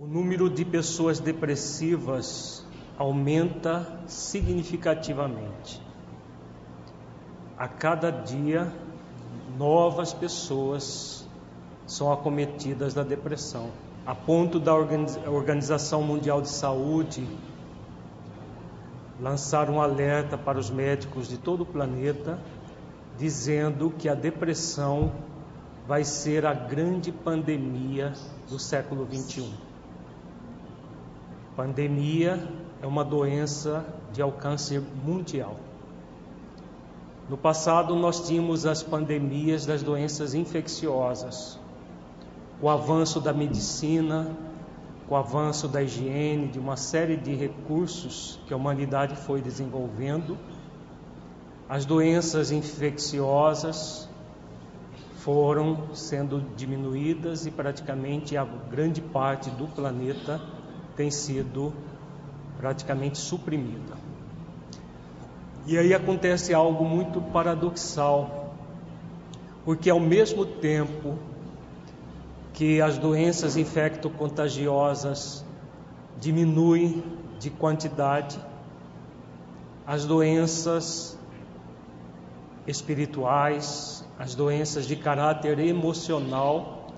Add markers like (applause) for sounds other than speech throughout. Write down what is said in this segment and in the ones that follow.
O número de pessoas depressivas aumenta significativamente. A cada dia, novas pessoas são acometidas da depressão, a ponto da Organização Mundial de Saúde lançar um alerta para os médicos de todo o planeta, dizendo que a depressão vai ser a grande pandemia do século 21. Pandemia é uma doença de alcance mundial. No passado, nós tínhamos as pandemias das doenças infecciosas. O avanço da medicina, o avanço da higiene, de uma série de recursos que a humanidade foi desenvolvendo, as doenças infecciosas foram sendo diminuídas e praticamente a grande parte do planeta tem sido praticamente suprimida. E aí acontece algo muito paradoxal, porque ao mesmo tempo que as doenças infecto-contagiosas diminuem de quantidade, as doenças espirituais, as doenças de caráter emocional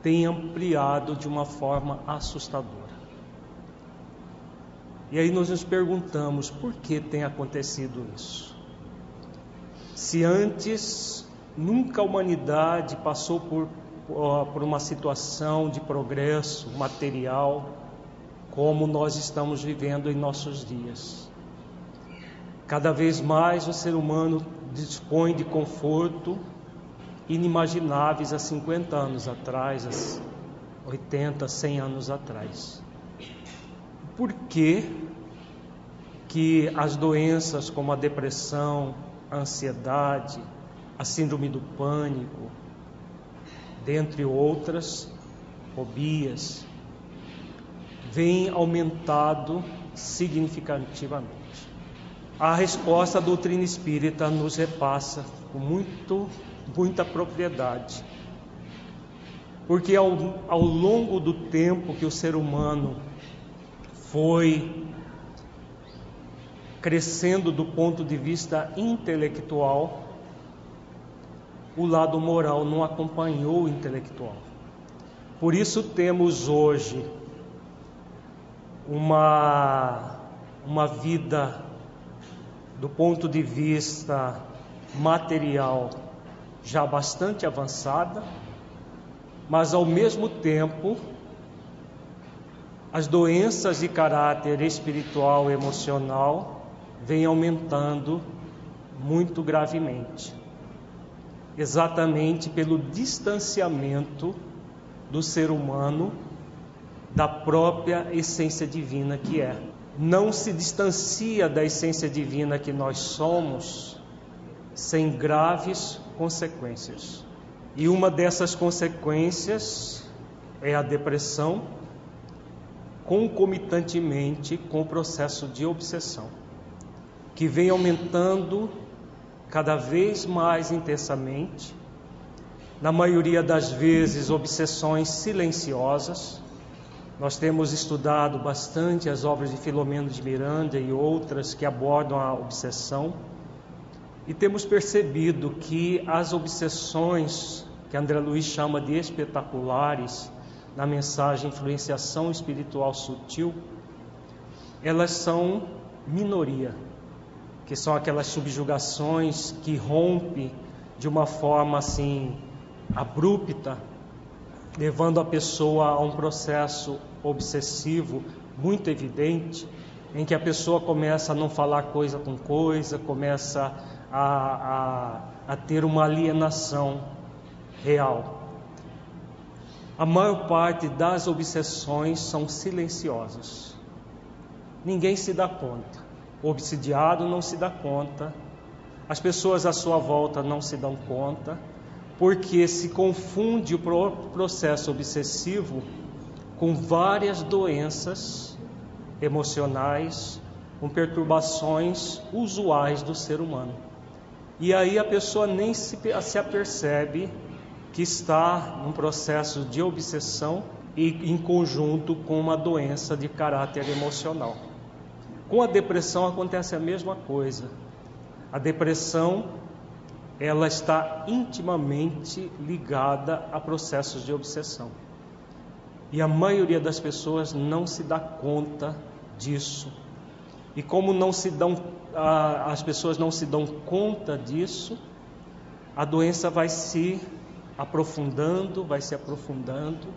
têm ampliado de uma forma assustadora. E aí nós nos perguntamos por que tem acontecido isso. Se antes nunca a humanidade passou por, por uma situação de progresso material como nós estamos vivendo em nossos dias. Cada vez mais o ser humano dispõe de conforto inimagináveis há 50 anos atrás, há 80, 100 anos atrás por que, que as doenças como a depressão, a ansiedade, a síndrome do pânico, dentre outras fobias, vêm aumentado significativamente. A resposta da doutrina espírita nos repassa com muito, muita propriedade. Porque ao, ao longo do tempo que o ser humano foi crescendo do ponto de vista intelectual, o lado moral não acompanhou o intelectual. Por isso temos hoje uma, uma vida do ponto de vista material já bastante avançada, mas ao mesmo tempo as doenças de caráter espiritual e emocional vêm aumentando muito gravemente, exatamente pelo distanciamento do ser humano da própria essência divina que é. Não se distancia da essência divina que nós somos sem graves consequências. E uma dessas consequências é a depressão concomitantemente com o processo de obsessão, que vem aumentando cada vez mais intensamente, na maioria das vezes obsessões silenciosas. Nós temos estudado bastante as obras de Filomeno de Miranda e outras que abordam a obsessão e temos percebido que as obsessões que André Luiz chama de espetaculares na mensagem Influenciação Espiritual Sutil, elas são minoria, que são aquelas subjugações que rompem de uma forma assim abrupta, levando a pessoa a um processo obsessivo muito evidente, em que a pessoa começa a não falar coisa com coisa, começa a, a, a ter uma alienação real. A maior parte das obsessões são silenciosas. Ninguém se dá conta. O obsidiado não se dá conta. As pessoas à sua volta não se dão conta, porque se confunde o processo obsessivo com várias doenças emocionais, com perturbações usuais do ser humano. E aí a pessoa nem se, se apercebe que está num processo de obsessão e em conjunto com uma doença de caráter emocional. Com a depressão acontece a mesma coisa. A depressão ela está intimamente ligada a processos de obsessão. E a maioria das pessoas não se dá conta disso. E como não se dão, as pessoas não se dão conta disso, a doença vai se aprofundando, vai se aprofundando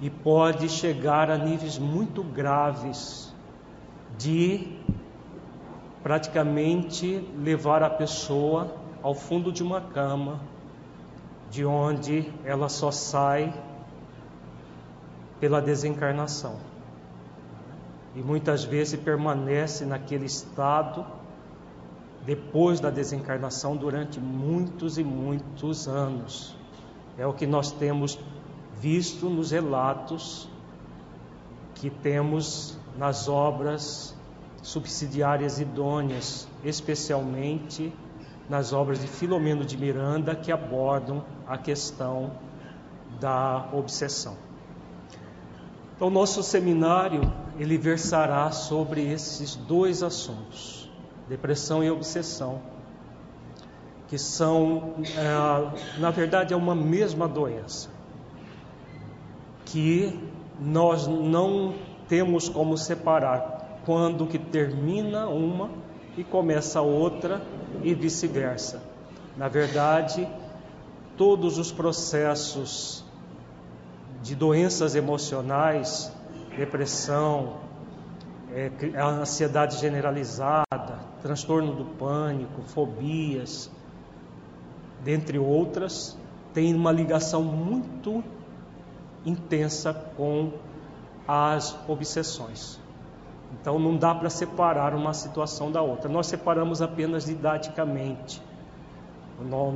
e pode chegar a níveis muito graves de praticamente levar a pessoa ao fundo de uma cama, de onde ela só sai pela desencarnação. E muitas vezes permanece naquele estado depois da desencarnação durante muitos e muitos anos. É o que nós temos visto nos relatos que temos nas obras subsidiárias idôneas, especialmente nas obras de Filomeno de Miranda que abordam a questão da obsessão. Então, nosso seminário ele versará sobre esses dois assuntos, depressão e obsessão, que são, é, na verdade, é uma mesma doença, que nós não temos como separar quando que termina uma e começa outra e vice-versa. Na verdade, todos os processos de doenças emocionais, depressão, é, ansiedade generalizada, transtorno do pânico, fobias, dentre outras, têm uma ligação muito intensa com as obsessões. Então não dá para separar uma situação da outra. Nós separamos apenas didaticamente.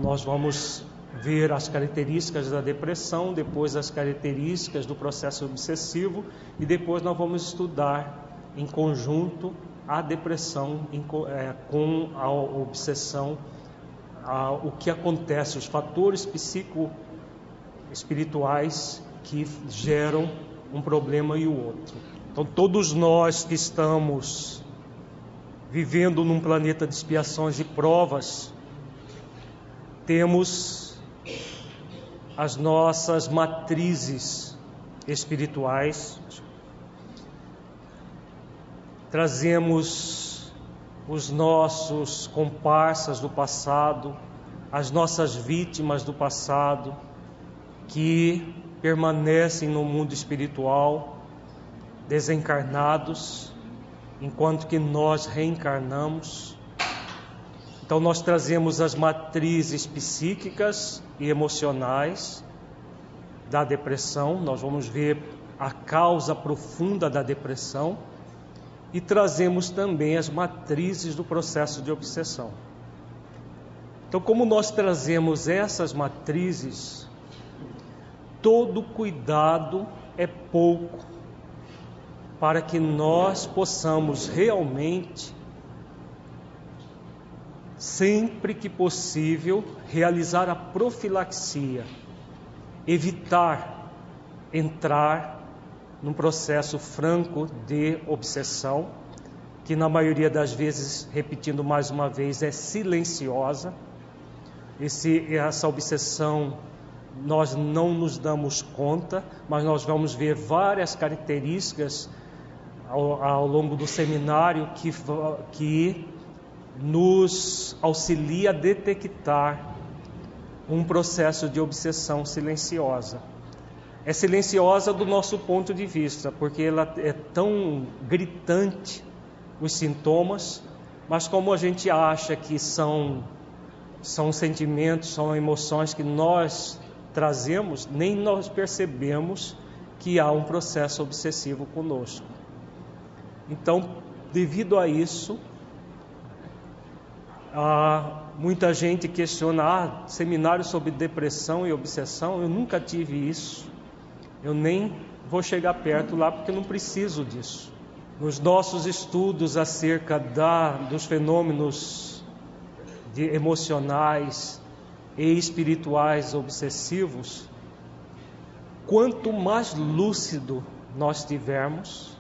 Nós vamos ver as características da depressão, depois as características do processo obsessivo e depois nós vamos estudar em conjunto a depressão é, com a obsessão, o que acontece, os fatores psico-espirituais que geram um problema e o outro. Então, todos nós que estamos vivendo num planeta de expiações e provas, temos as nossas matrizes espirituais, trazemos os nossos comparsas do passado, as nossas vítimas do passado, que permanecem no mundo espiritual desencarnados, enquanto que nós reencarnamos. Então, nós trazemos as matrizes psíquicas e emocionais da depressão, nós vamos ver a causa profunda da depressão e trazemos também as matrizes do processo de obsessão. Então, como nós trazemos essas matrizes, todo cuidado é pouco para que nós possamos realmente, sempre que possível, realizar a profilaxia, evitar entrar num processo franco de obsessão, que na maioria das vezes, repetindo mais uma vez, é silenciosa. Esse, essa obsessão nós não nos damos conta, mas nós vamos ver várias características ao, ao longo do seminário que, que nos auxilia a detectar um processo de obsessão silenciosa. É silenciosa do nosso ponto de vista, porque ela é tão gritante os sintomas, mas como a gente acha que são são sentimentos, são emoções que nós trazemos, nem nós percebemos que há um processo obsessivo conosco. Então, devido a isso, muita gente questiona: ah, seminário sobre depressão e obsessão, eu nunca tive isso, eu nem vou chegar perto lá porque não preciso disso. Nos nossos estudos acerca da, dos fenômenos de, emocionais e espirituais obsessivos, quanto mais lúcido nós tivermos,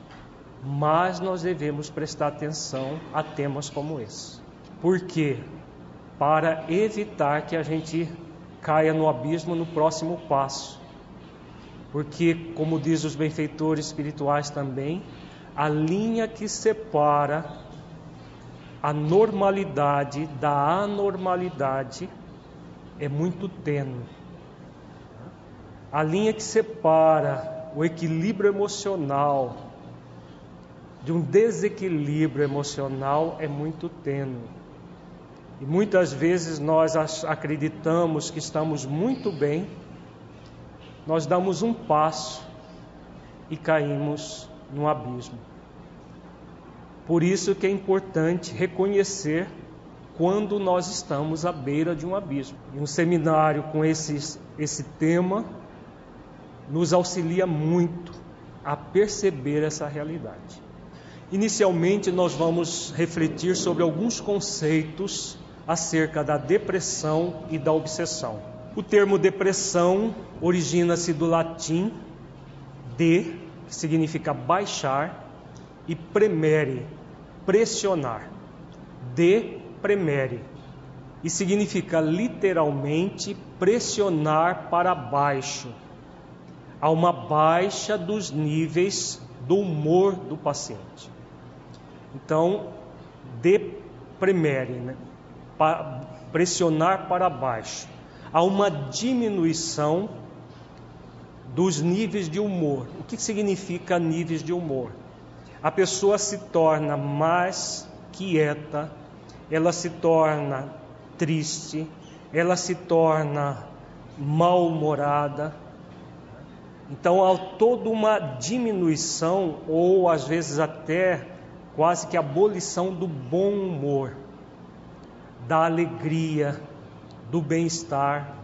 mais nós devemos prestar atenção a temas como esse. Por quê? Para evitar que a gente caia no abismo no próximo passo. Porque, como diz os benfeitores espirituais também, a linha que separa a normalidade da anormalidade é muito tênue. A linha que separa o equilíbrio emocional de um desequilíbrio emocional é muito tênue. E muitas vezes nós acreditamos que estamos muito bem, nós damos um passo e caímos no abismo. Por isso que é importante reconhecer quando nós estamos à beira de um abismo. E um seminário com esse, esse tema nos auxilia muito a perceber essa realidade. Inicialmente, nós vamos refletir sobre alguns conceitos acerca da depressão e da obsessão. O termo depressão origina-se do latim de, que significa baixar, e premere, pressionar. De premere e significa literalmente pressionar para baixo. Há uma baixa dos níveis do humor do paciente. Então, depremere, né? Pa pressionar para baixo. Há uma diminuição dos níveis de humor. O que significa níveis de humor? A pessoa se torna mais quieta, ela se torna triste, ela se torna mal-humorada. Então há toda uma diminuição, ou às vezes até quase que abolição do bom humor, da alegria, do bem-estar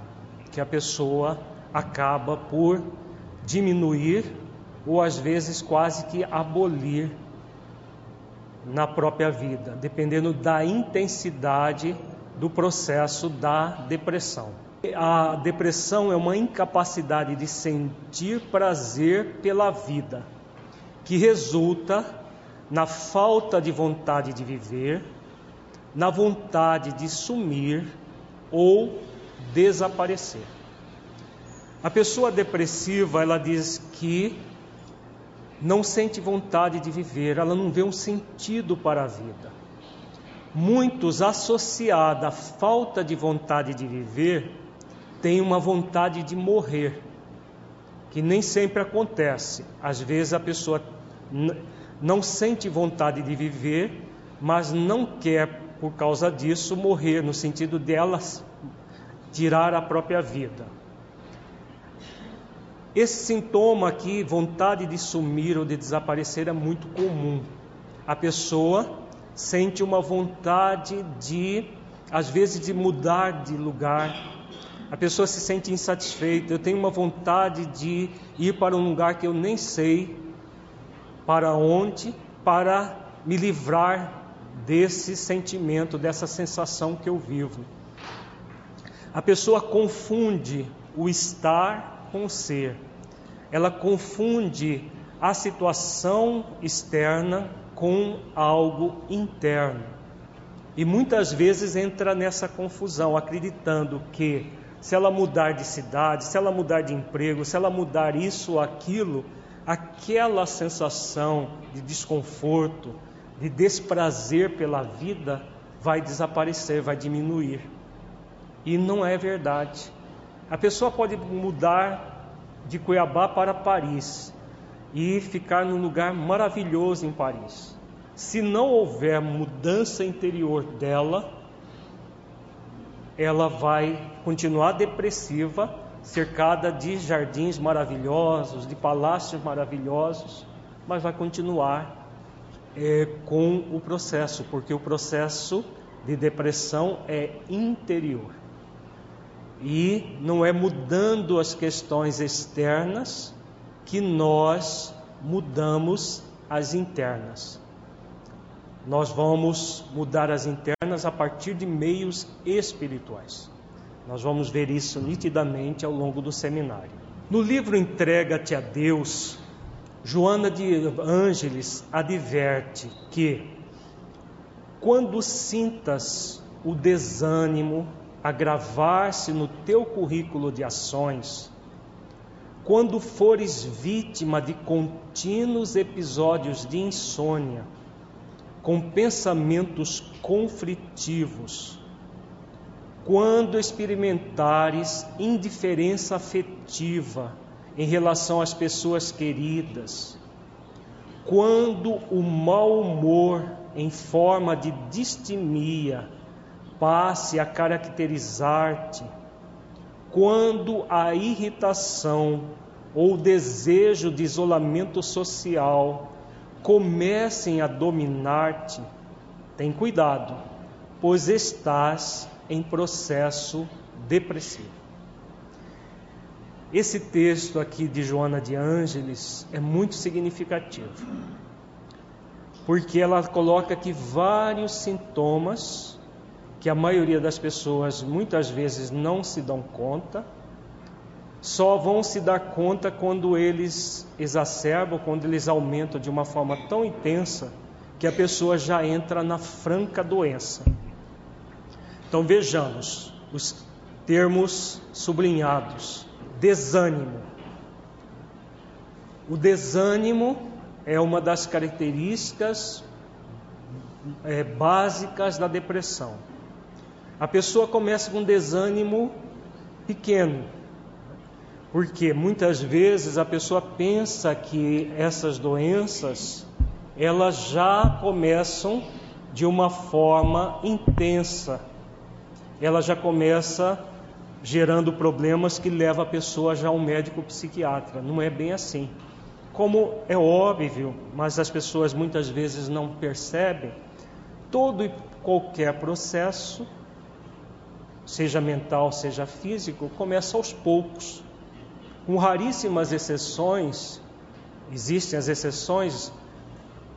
que a pessoa acaba por diminuir ou às vezes quase que abolir na própria vida, dependendo da intensidade do processo da depressão. A depressão é uma incapacidade de sentir prazer pela vida, que resulta na falta de vontade de viver, na vontade de sumir ou desaparecer. A pessoa depressiva, ela diz que não sente vontade de viver, ela não vê um sentido para a vida. Muitos, associados à falta de vontade de viver, têm uma vontade de morrer, que nem sempre acontece. Às vezes a pessoa não sente vontade de viver, mas não quer, por causa disso, morrer, no sentido delas tirar a própria vida. Esse sintoma aqui, vontade de sumir ou de desaparecer, é muito comum. A pessoa sente uma vontade de, às vezes, de mudar de lugar. A pessoa se sente insatisfeita. Eu tenho uma vontade de ir para um lugar que eu nem sei para onde, para me livrar desse sentimento, dessa sensação que eu vivo. A pessoa confunde o estar com o ser. Ela confunde a situação externa com algo interno. E muitas vezes entra nessa confusão, acreditando que se ela mudar de cidade, se ela mudar de emprego, se ela mudar isso ou aquilo, aquela sensação de desconforto, de desprazer pela vida vai desaparecer, vai diminuir. E não é verdade. A pessoa pode mudar de Cuiabá para Paris e ficar num lugar maravilhoso em Paris. Se não houver mudança interior dela, ela vai continuar depressiva, cercada de jardins maravilhosos, de palácios maravilhosos, mas vai continuar é, com o processo, porque o processo de depressão é interior. E não é mudando as questões externas que nós mudamos as internas. Nós vamos mudar as internas a partir de meios espirituais. Nós vamos ver isso nitidamente ao longo do seminário. No livro Entrega-te a Deus, Joana de Ângeles adverte que quando sintas o desânimo agravar-se no teu currículo de ações, quando fores vítima de contínuos episódios de insônia, com pensamentos conflitivos, quando experimentares indiferença afetiva em relação às pessoas queridas, quando o mau humor em forma de distimia passe a caracterizar-te, quando a irritação ou desejo de isolamento social comecem a dominar-te, tem cuidado, pois estás em processo depressivo. Esse texto aqui de Joana de Ângeles é muito significativo, porque ela coloca aqui vários sintomas que a maioria das pessoas muitas vezes não se dão conta, só vão se dar conta quando eles exacerbam, quando eles aumentam de uma forma tão intensa que a pessoa já entra na franca doença. Então vejamos os termos sublinhados: desânimo. O desânimo é uma das características é, básicas da depressão. A pessoa começa com desânimo pequeno, porque muitas vezes a pessoa pensa que essas doenças elas já começam de uma forma intensa ela já começa gerando problemas que leva a pessoa já a um médico psiquiatra. Não é bem assim. Como é óbvio, mas as pessoas muitas vezes não percebem, todo e qualquer processo, seja mental, seja físico, começa aos poucos. Com raríssimas exceções, existem as exceções,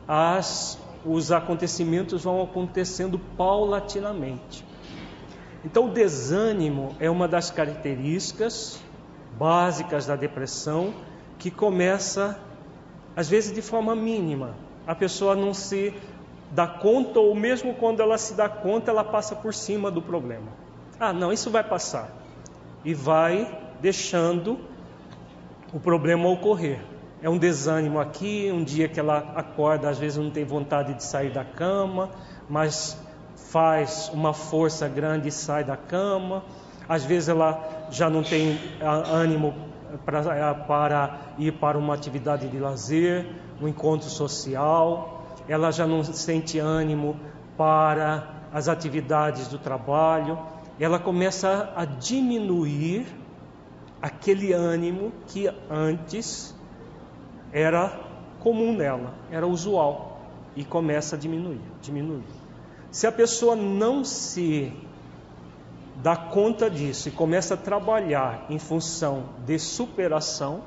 as, os acontecimentos vão acontecendo paulatinamente. Então, o desânimo é uma das características básicas da depressão que começa, às vezes, de forma mínima. A pessoa não se dá conta, ou mesmo quando ela se dá conta, ela passa por cima do problema. Ah, não, isso vai passar. E vai deixando o problema ocorrer. É um desânimo aqui, um dia que ela acorda, às vezes não tem vontade de sair da cama, mas faz uma força grande e sai da cama. Às vezes ela já não tem ânimo para, para ir para uma atividade de lazer, um encontro social. Ela já não sente ânimo para as atividades do trabalho. Ela começa a diminuir aquele ânimo que antes era comum nela, era usual, e começa a diminuir, diminuir. Se a pessoa não se dá conta disso e começa a trabalhar em função de superação,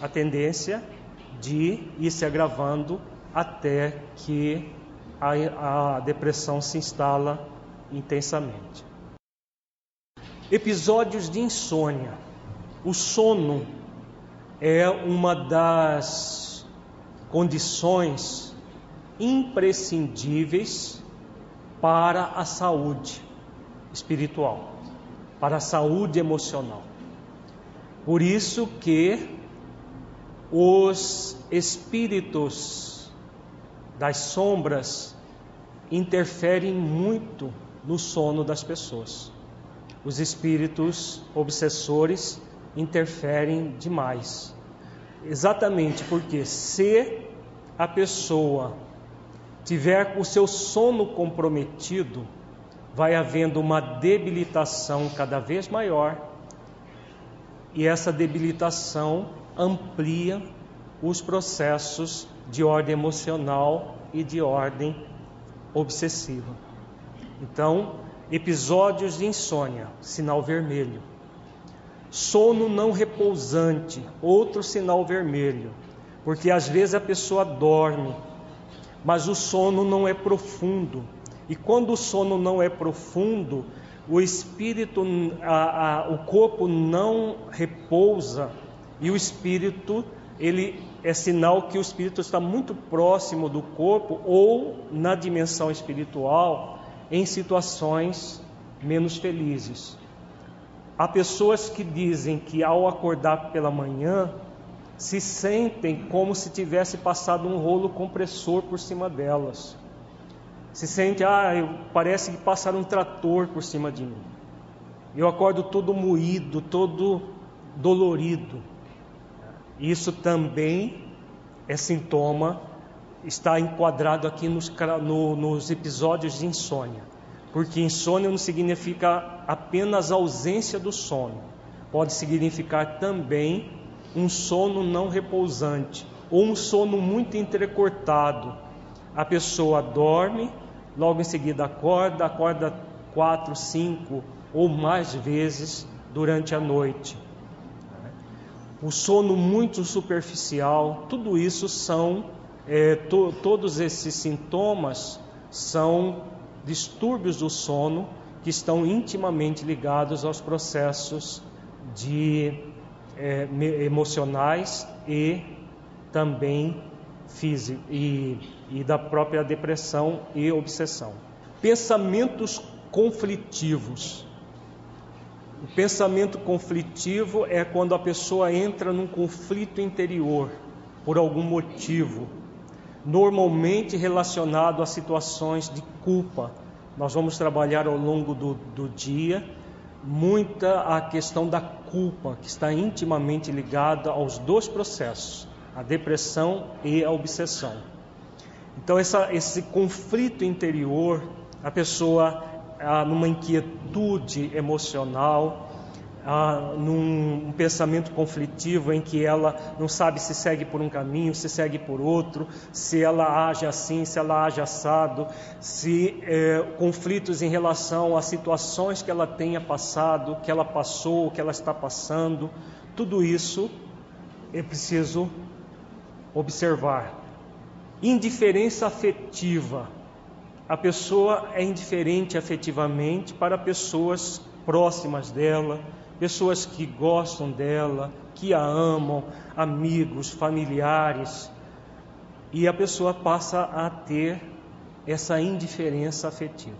a tendência de ir se agravando até que a, a depressão se instala intensamente. Episódios de insônia. O sono é uma das condições imprescindíveis para a saúde espiritual, para a saúde emocional. Por isso que os espíritos das sombras interferem muito no sono das pessoas. Os espíritos obsessores interferem demais. Exatamente porque se a pessoa tiver o seu sono comprometido, vai havendo uma debilitação cada vez maior, e essa debilitação amplia os processos de ordem emocional e de ordem obsessiva. Então, episódios de insônia, sinal vermelho. Sono não repousante, outro sinal vermelho, porque às vezes a pessoa dorme mas o sono não é profundo. E quando o sono não é profundo, o espírito, a, a, o corpo não repousa E o espírito, ele é sinal que o espírito está muito próximo do corpo ou na dimensão espiritual em situações menos felizes. Há pessoas que dizem que ao acordar pela manhã se sentem como se tivesse passado um rolo compressor por cima delas. Se sente, ah, parece que passaram um trator por cima de mim. Eu acordo todo moído, todo dolorido. Isso também é sintoma, está enquadrado aqui nos, no, nos episódios de insônia. Porque insônia não significa apenas ausência do sono, pode significar também um sono não repousante ou um sono muito entrecortado. A pessoa dorme, logo em seguida acorda, acorda quatro, cinco ou mais vezes durante a noite. O sono muito superficial, tudo isso são, é, to, todos esses sintomas são distúrbios do sono que estão intimamente ligados aos processos de é, emocionais e também físico e, e da própria depressão e obsessão. Pensamentos conflitivos. O pensamento conflitivo é quando a pessoa entra num conflito interior por algum motivo, normalmente relacionado a situações de culpa. Nós vamos trabalhar ao longo do, do dia muita a questão da culpa, que está intimamente ligada aos dois processos, a depressão e a obsessão. Então, essa, esse conflito interior, a pessoa ah, numa inquietude emocional, ah, num um pensamento conflitivo em que ela não sabe se segue por um caminho, se segue por outro, se ela age assim, se ela age assado, se eh, conflitos em relação a situações que ela tenha passado, que ela passou, que ela está passando, tudo isso é preciso observar. Indiferença afetiva. A pessoa é indiferente afetivamente para pessoas próximas dela, pessoas que gostam dela, que a amam, amigos, familiares, e a pessoa passa a ter essa indiferença afetiva.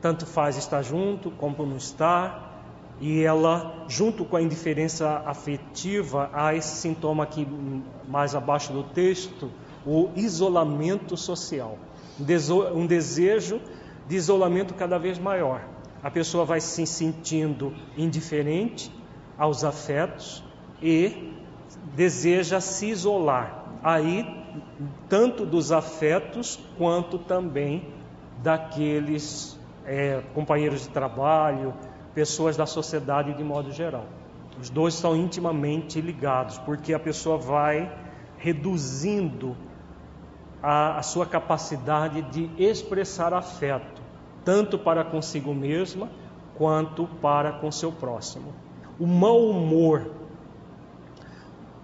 Tanto faz estar junto como não estar, e ela, junto com a indiferença afetiva, há esse sintoma aqui mais abaixo do texto, o isolamento social. Um desejo de isolamento cada vez maior a pessoa vai se sentindo indiferente aos afetos e deseja se isolar. Aí, tanto dos afetos quanto também daqueles é, companheiros de trabalho, pessoas da sociedade de modo geral. Os dois são intimamente ligados, porque a pessoa vai reduzindo a, a sua capacidade de expressar afeto tanto para consigo mesma quanto para com seu próximo. O mau humor,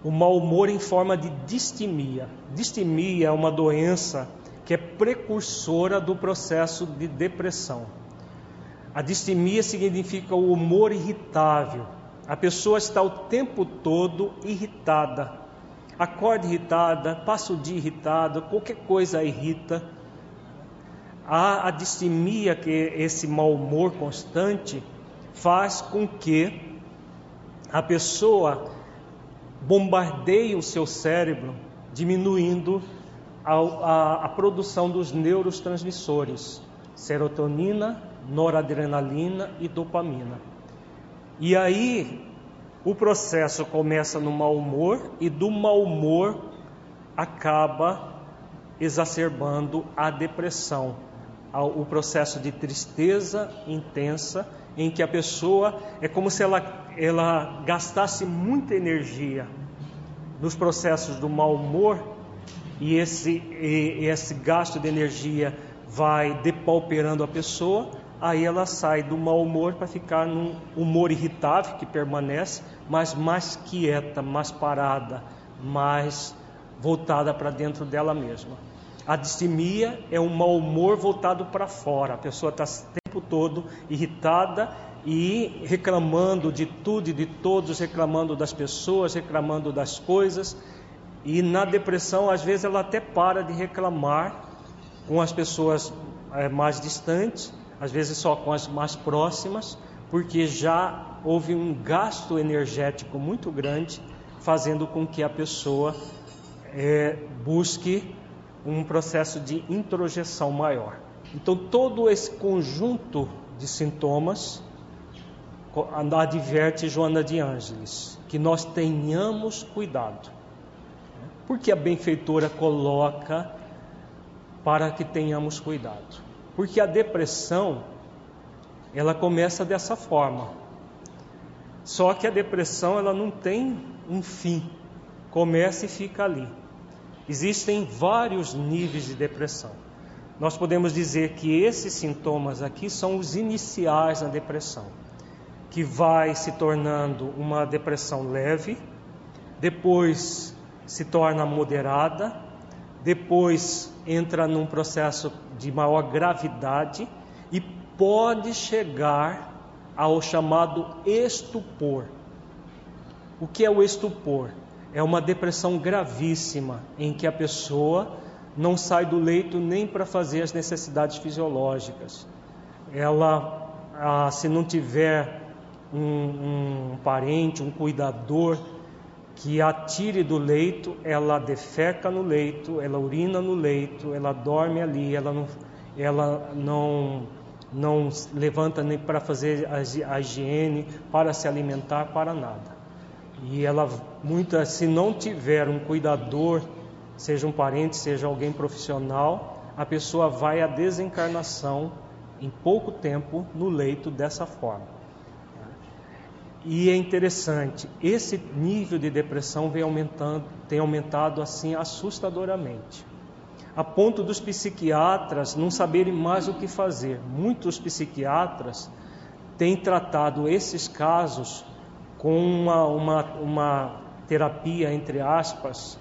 o mau humor em forma de distimia. Distimia é uma doença que é precursora do processo de depressão. A distimia significa o humor irritável. A pessoa está o tempo todo irritada. Acorda irritada, passa o dia irritada, qualquer coisa irrita a, a distimia, que esse mau humor constante, faz com que a pessoa bombardeie o seu cérebro, diminuindo a, a, a produção dos neurotransmissores, serotonina, noradrenalina e dopamina. E aí o processo começa no mau humor e do mau humor acaba exacerbando a depressão, o processo de tristeza intensa, em que a pessoa é como se ela, ela gastasse muita energia nos processos do mau humor e esse, e esse gasto de energia vai depauperando a pessoa, aí ela sai do mau humor para ficar num humor irritável que permanece, mas mais quieta, mais parada, mais voltada para dentro dela mesma. A distimia é um mau humor voltado para fora. A pessoa está o tempo todo irritada e reclamando de tudo e de todos, reclamando das pessoas, reclamando das coisas. E na depressão, às vezes, ela até para de reclamar com as pessoas é, mais distantes, às vezes só com as mais próximas, porque já houve um gasto energético muito grande, fazendo com que a pessoa é, busque um processo de introjeção maior. Então, todo esse conjunto de sintomas adverte Joana de Ângeles que nós tenhamos cuidado. Porque a benfeitora coloca para que tenhamos cuidado. Porque a depressão ela começa dessa forma. Só que a depressão ela não tem um fim. Começa e fica ali. Existem vários níveis de depressão. Nós podemos dizer que esses sintomas aqui são os iniciais da depressão, que vai se tornando uma depressão leve, depois se torna moderada, depois entra num processo de maior gravidade e pode chegar ao chamado estupor. O que é o estupor? É uma depressão gravíssima em que a pessoa não sai do leito nem para fazer as necessidades fisiológicas. Ela, ah, se não tiver um, um parente, um cuidador que a tire do leito, ela defeca no leito, ela urina no leito, ela dorme ali, ela não, ela não, não levanta nem para fazer a higiene, para se alimentar, para nada. E ela, muita, se não tiver um cuidador, seja um parente, seja alguém profissional, a pessoa vai à desencarnação em pouco tempo no leito dessa forma. E é interessante, esse nível de depressão vem aumentando, tem aumentado assim assustadoramente, a ponto dos psiquiatras não saberem mais o que fazer. Muitos psiquiatras têm tratado esses casos com uma, uma, uma terapia, entre aspas,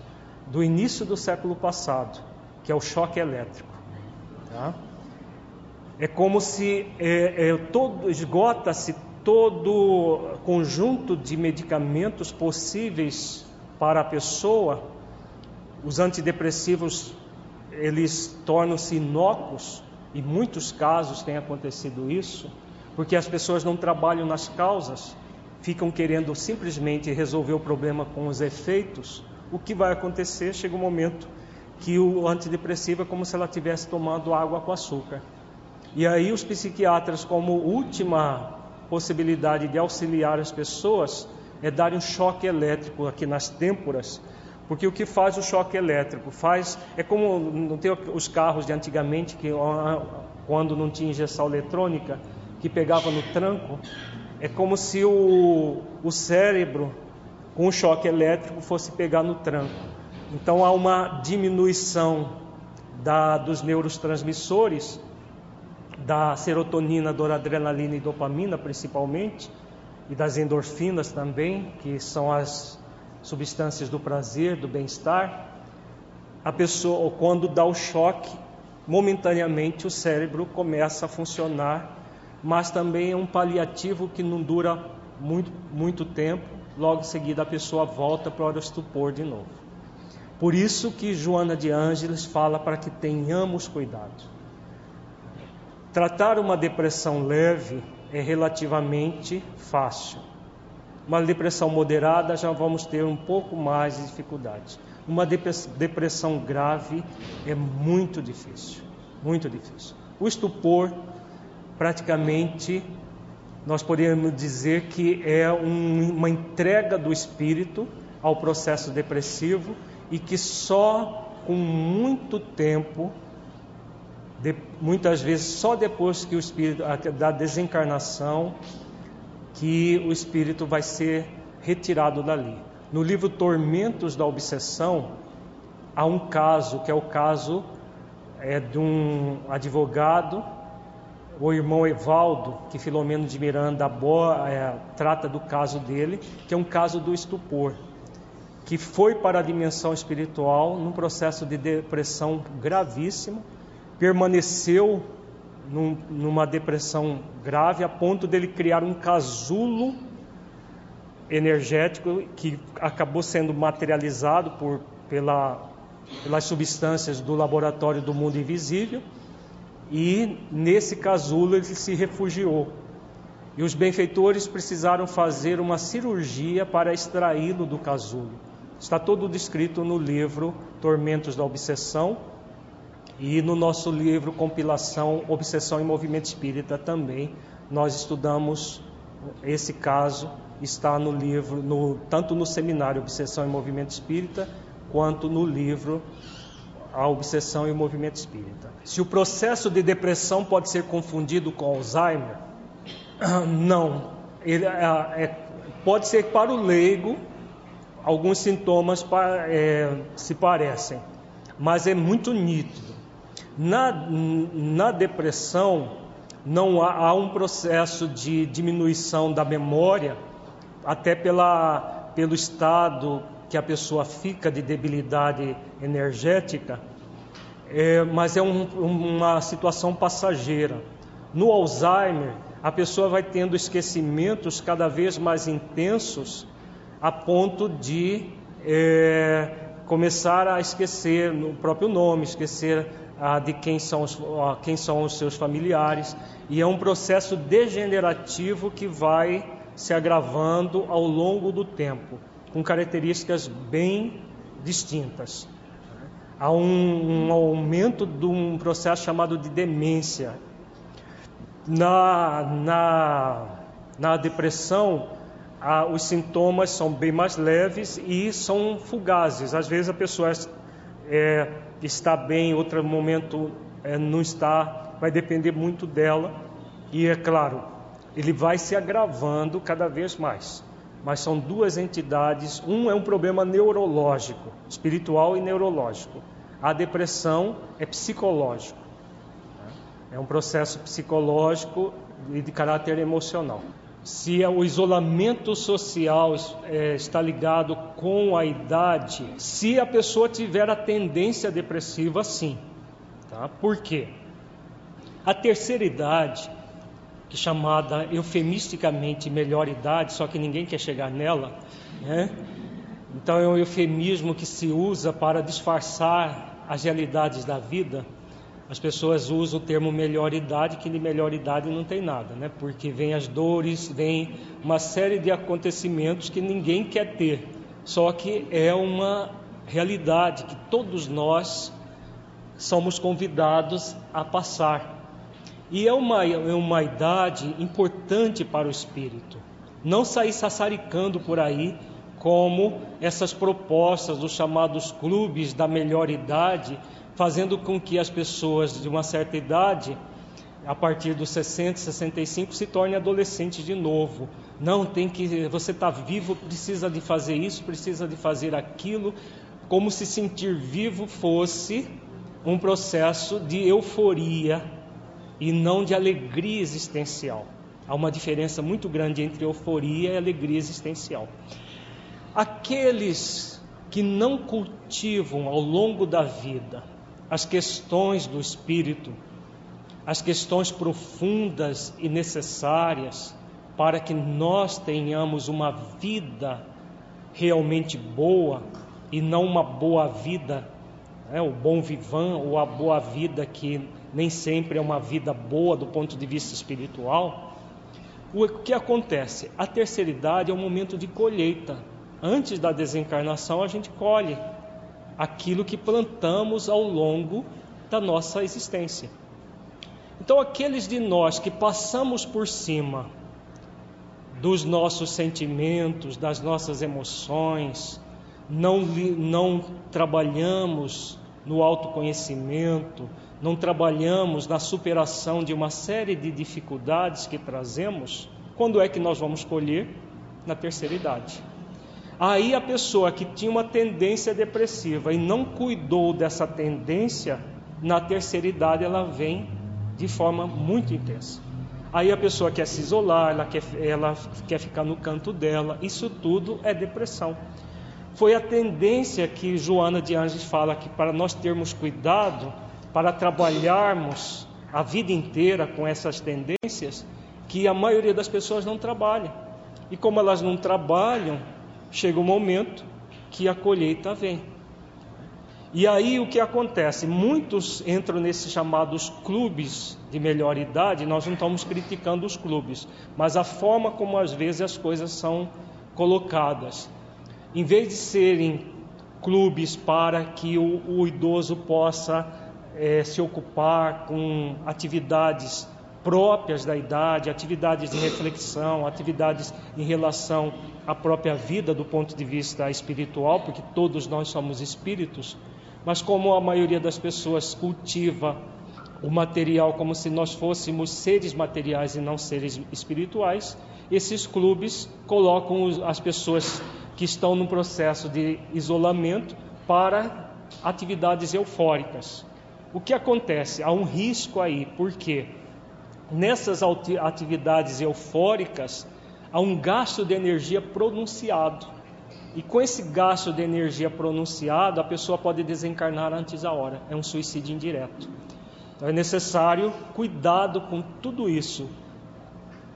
do início do século passado, que é o choque elétrico. Tá? É como se é, é, todo esgota-se todo conjunto de medicamentos possíveis para a pessoa, os antidepressivos eles tornam-se inócuos, e muitos casos tem acontecido isso, porque as pessoas não trabalham nas causas, ficam querendo simplesmente resolver o problema com os efeitos. O que vai acontecer? Chega um momento que o antidepressivo é como se ela tivesse tomando água com açúcar. E aí os psiquiatras, como última possibilidade de auxiliar as pessoas é dar um choque elétrico aqui nas têmporas, porque o que faz o choque elétrico faz é como não tem os carros de antigamente que quando não tinha injeção eletrônica que pegava no tranco, é como se o, o cérebro com o choque elétrico fosse pegar no tranco. Então há uma diminuição da, dos neurotransmissores da serotonina, doradrenalina e dopamina principalmente, e das endorfinas também, que são as substâncias do prazer, do bem-estar. A pessoa, quando dá o choque, momentaneamente o cérebro começa a funcionar, mas também é um paliativo que não dura muito, muito tempo, logo em seguida a pessoa volta para o estupor de novo. Por isso que Joana de Ângeles fala para que tenhamos cuidado. Tratar uma depressão leve é relativamente fácil. Uma depressão moderada já vamos ter um pouco mais de dificuldade. Uma depressão grave é muito difícil, muito difícil. O estupor, praticamente, nós podemos dizer que é um, uma entrega do espírito ao processo depressivo e que só com muito tempo de, muitas vezes só depois que o espírito da desencarnação que o espírito vai ser retirado dali. No livro Tormentos da Obsessão há um caso que é o caso é, de um advogado, o irmão Evaldo, que Filomeno de Miranda é, trata do caso dele, que é um caso do estupor, que foi para a dimensão espiritual num processo de depressão gravíssimo permaneceu num, numa depressão grave a ponto dele criar um casulo energético que acabou sendo materializado por, pela, pelas substâncias do laboratório do mundo invisível e nesse casulo ele se refugiou. E os benfeitores precisaram fazer uma cirurgia para extraí-lo do casulo. Está todo descrito no livro Tormentos da Obsessão e no nosso livro Compilação Obsessão e Movimento Espírita também. Nós estudamos esse caso, está no livro, no, tanto no seminário Obsessão e Movimento Espírita, quanto no livro A Obsessão e o Movimento Espírita. Se o processo de depressão pode ser confundido com Alzheimer, (clears throat) não. Ele, é, é, pode ser para o leigo, alguns sintomas é, se parecem, mas é muito nítido. Na, na depressão, não há, há, um processo de diminuição da memória, até pela, pelo estado que a pessoa fica de debilidade energética, é, mas é um, uma situação passageira. No Alzheimer, a pessoa vai tendo esquecimentos cada vez mais intensos a ponto de é, começar a esquecer o próprio nome, esquecer ah, de quem são, os, ah, quem são os seus familiares, e é um processo degenerativo que vai se agravando ao longo do tempo, com características bem distintas. Há um, um aumento de um processo chamado de demência. Na, na, na depressão, os sintomas são bem mais leves e são fugazes. Às vezes a pessoa é, está bem, em outro momento é, não está, vai depender muito dela. E é claro, ele vai se agravando cada vez mais. Mas são duas entidades, um é um problema neurológico, espiritual e neurológico. A depressão é psicológico. É um processo psicológico e de caráter emocional se o isolamento social é, está ligado com a idade, se a pessoa tiver a tendência depressiva, sim. Tá? Por quê? A terceira idade, que é chamada eufemisticamente melhor idade, só que ninguém quer chegar nela, né? então é um eufemismo que se usa para disfarçar as realidades da vida as pessoas usam o termo melhor idade, que de melhor idade não tem nada, né? Porque vem as dores, vem uma série de acontecimentos que ninguém quer ter. Só que é uma realidade que todos nós somos convidados a passar. E é uma, é uma idade importante para o espírito. Não sair sassaricando por aí como essas propostas dos chamados clubes da melhor idade fazendo com que as pessoas de uma certa idade, a partir dos 60, 65, se tornem adolescentes de novo. Não tem que você está vivo, precisa de fazer isso, precisa de fazer aquilo, como se sentir vivo fosse um processo de euforia e não de alegria existencial. Há uma diferença muito grande entre euforia e alegria existencial. Aqueles que não cultivam ao longo da vida as questões do espírito, as questões profundas e necessárias para que nós tenhamos uma vida realmente boa e não uma boa vida, né, o bom vivan ou a boa vida que nem sempre é uma vida boa do ponto de vista espiritual. O que acontece? A terceira idade é um momento de colheita. Antes da desencarnação, a gente colhe aquilo que plantamos ao longo da nossa existência. Então, aqueles de nós que passamos por cima dos nossos sentimentos, das nossas emoções, não, não trabalhamos no autoconhecimento, não trabalhamos na superação de uma série de dificuldades que trazemos, quando é que nós vamos colher? Na terceira idade. Aí a pessoa que tinha uma tendência depressiva e não cuidou dessa tendência, na terceira idade ela vem de forma muito intensa. Aí a pessoa quer se isolar, ela quer, ela quer ficar no canto dela, isso tudo é depressão. Foi a tendência que Joana de Anjos fala que para nós termos cuidado, para trabalharmos a vida inteira com essas tendências que a maioria das pessoas não trabalha. E como elas não trabalham, chega um momento que a colheita vem. E aí o que acontece? Muitos entram nesses chamados clubes de melhor idade, nós não estamos criticando os clubes, mas a forma como às vezes as coisas são colocadas. Em vez de serem clubes para que o, o idoso possa é, se ocupar com atividades próprias da idade, atividades de reflexão, atividades em relação à própria vida do ponto de vista espiritual, porque todos nós somos espíritos, mas como a maioria das pessoas cultiva o material como se nós fôssemos seres materiais e não seres espirituais, esses clubes colocam as pessoas que estão no processo de isolamento para atividades eufóricas. O que acontece? Há um risco aí, porque nessas atividades eufóricas há um gasto de energia pronunciado. E com esse gasto de energia pronunciado, a pessoa pode desencarnar antes da hora. É um suicídio indireto. Então é necessário cuidado com tudo isso,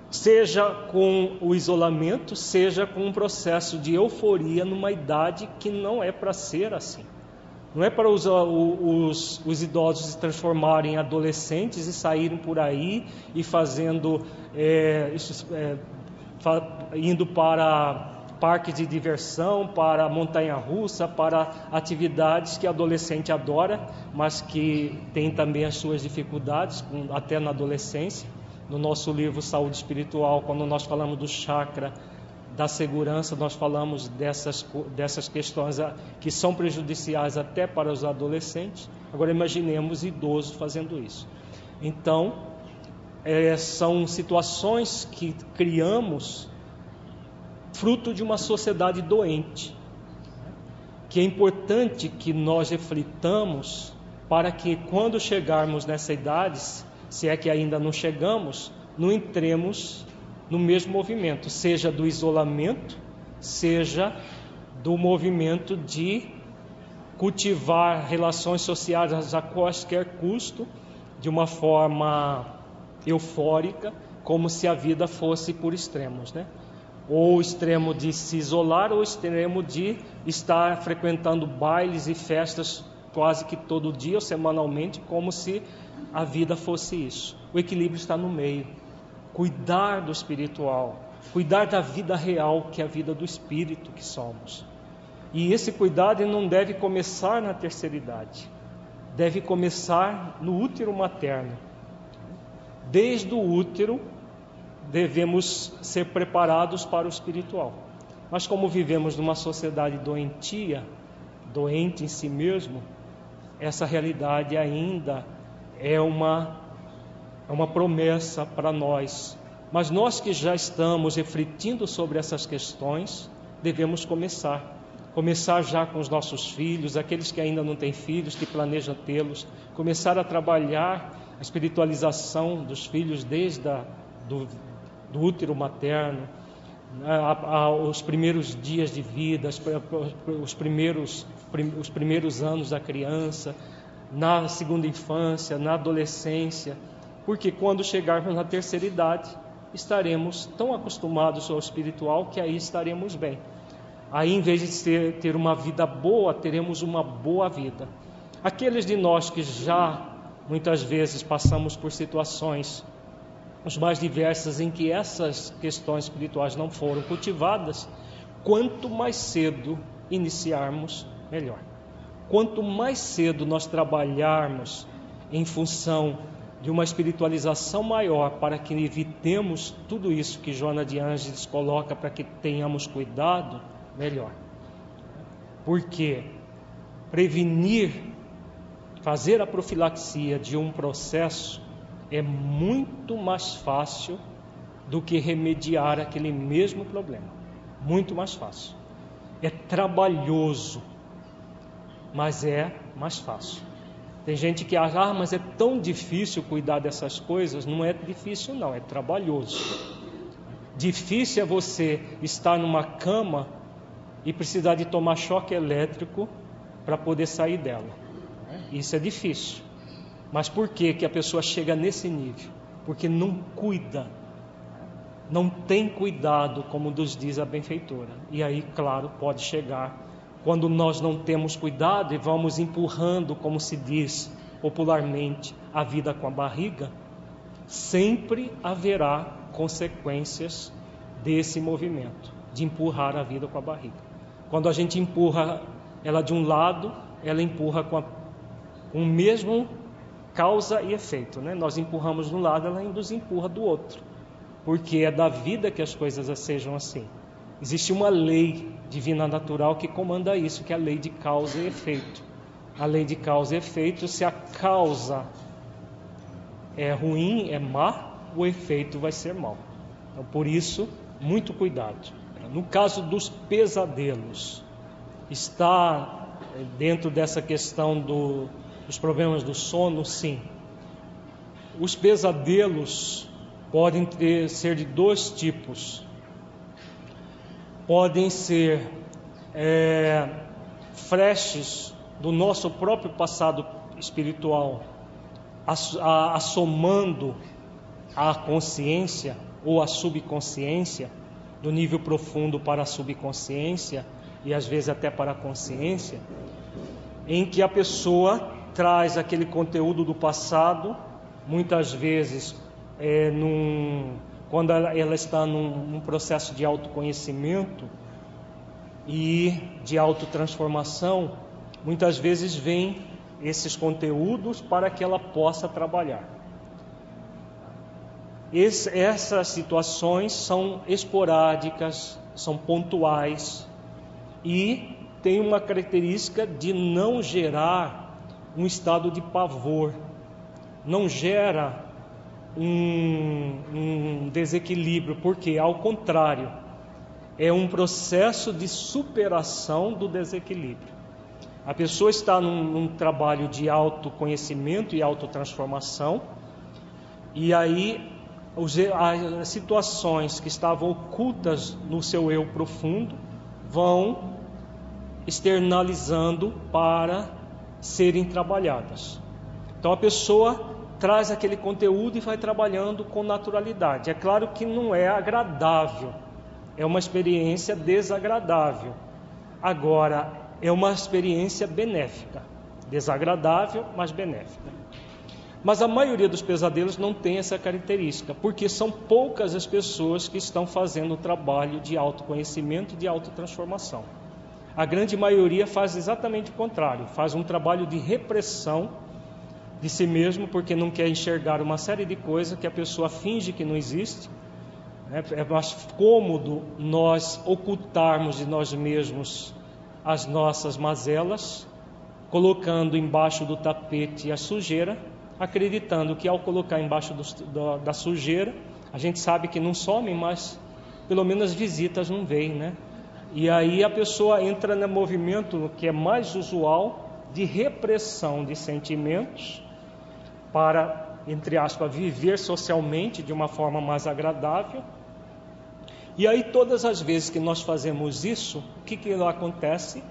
seja com o isolamento, seja com um processo de euforia numa idade que não é para ser assim. Não é para os, os, os, idosos se transformarem em adolescentes e saírem por aí e fazendo, é, é, indo para parques de diversão, para montanha-russa, para atividades que adolescente adora, mas que tem também as suas dificuldades, até na adolescência. No nosso livro Saúde Espiritual, quando nós falamos do chakra da segurança, nós falamos dessas, dessas questões que são prejudiciais até para os adolescentes. Agora imaginemos idosos fazendo isso. Então, é, são situações que criamos fruto de uma sociedade doente, que é importante que nós reflitamos para que quando chegarmos nessa idade, se é que ainda não chegamos, não entremos no mesmo movimento, seja do isolamento, seja do movimento de cultivar relações sociais a qualquer custo, de uma forma eufórica, como se a vida fosse por extremos, né? ou o extremo de se isolar, ou o extremo de estar frequentando bailes e festas quase que todo dia ou semanalmente, como se a vida fosse isso. O equilíbrio está no meio. Cuidar do espiritual, cuidar da vida real, que é a vida do espírito que somos. E esse cuidado não deve começar na terceira idade, deve começar no útero materno. Desde o útero, devemos ser preparados para o espiritual. Mas como vivemos numa sociedade doentia, doente em si mesmo, essa realidade ainda é uma é uma promessa para nós. Mas nós que já estamos refletindo sobre essas questões, devemos começar. Começar já com os nossos filhos, aqueles que ainda não têm filhos, que planejam tê-los, começar a trabalhar a espiritualização dos filhos desde a, do, do útero materno, né, os primeiros dias de vida, os primeiros, os primeiros anos da criança, na segunda infância, na adolescência, porque quando chegarmos na terceira idade, estaremos tão acostumados ao espiritual que aí estaremos bem. Aí, em vez de ter, ter uma vida boa, teremos uma boa vida. Aqueles de nós que já muitas vezes passamos por situações os mais diversas em que essas questões espirituais não foram cultivadas, quanto mais cedo iniciarmos, melhor. Quanto mais cedo nós trabalharmos em função de uma espiritualização maior para que evitemos tudo isso que Joana de Ângeles coloca para que tenhamos cuidado, melhor. Porque prevenir, fazer a profilaxia de um processo é muito mais fácil do que remediar aquele mesmo problema. Muito mais fácil. É trabalhoso, mas é mais fácil. Tem gente que acha, ah, mas é tão difícil cuidar dessas coisas. Não é difícil, não, é trabalhoso. Difícil é você estar numa cama e precisar de tomar choque elétrico para poder sair dela. Isso é difícil. Mas por que, que a pessoa chega nesse nível? Porque não cuida, não tem cuidado, como nos diz a benfeitora. E aí, claro, pode chegar quando nós não temos cuidado e vamos empurrando, como se diz popularmente, a vida com a barriga, sempre haverá consequências desse movimento, de empurrar a vida com a barriga. Quando a gente empurra ela de um lado, ela empurra com, a, com o mesmo causa e efeito. Né? Nós empurramos de um lado, ela nos empurra do outro. Porque é da vida que as coisas sejam assim. Existe uma lei divina natural que comanda isso, que é a lei de causa e efeito. A lei de causa e efeito, se a causa é ruim, é má, o efeito vai ser mau. Então, por isso, muito cuidado. No caso dos pesadelos, está dentro dessa questão do, dos problemas do sono? Sim. Os pesadelos podem ter, ser de dois tipos. Podem ser é, flashes do nosso próprio passado espiritual, assomando a consciência ou a subconsciência, do nível profundo para a subconsciência e às vezes até para a consciência, em que a pessoa traz aquele conteúdo do passado, muitas vezes é, num, quando ela, está num, num, processo de autoconhecimento e de autotransformação, muitas vezes vem esses conteúdos para que ela possa trabalhar. Essas situações são esporádicas, são pontuais e tem uma característica de não gerar um estado de pavor, não gera um, um desequilíbrio, porque ao contrário, é um processo de superação do desequilíbrio. A pessoa está num, num trabalho de autoconhecimento e autotransformação, e aí as situações que estavam ocultas no seu eu profundo vão externalizando para serem trabalhadas. Então a pessoa traz aquele conteúdo e vai trabalhando com naturalidade. É claro que não é agradável, é uma experiência desagradável. Agora, é uma experiência benéfica, desagradável, mas benéfica. Mas a maioria dos pesadelos não tem essa característica, porque são poucas as pessoas que estão fazendo o trabalho de autoconhecimento e de autotransformação. A grande maioria faz exatamente o contrário, faz um trabalho de repressão de si mesmo, porque não quer enxergar uma série de coisas que a pessoa finge que não existe. É mais cômodo nós ocultarmos de nós mesmos as nossas mazelas, colocando embaixo do tapete a sujeira acreditando que ao colocar embaixo do, do, da sujeira, a gente sabe que não some, mas pelo menos visitas não vêm, né? E aí a pessoa entra no movimento que é mais usual de repressão de sentimentos para, entre aspas, viver socialmente de uma forma mais agradável. E aí todas as vezes que nós fazemos isso, o que, que acontece?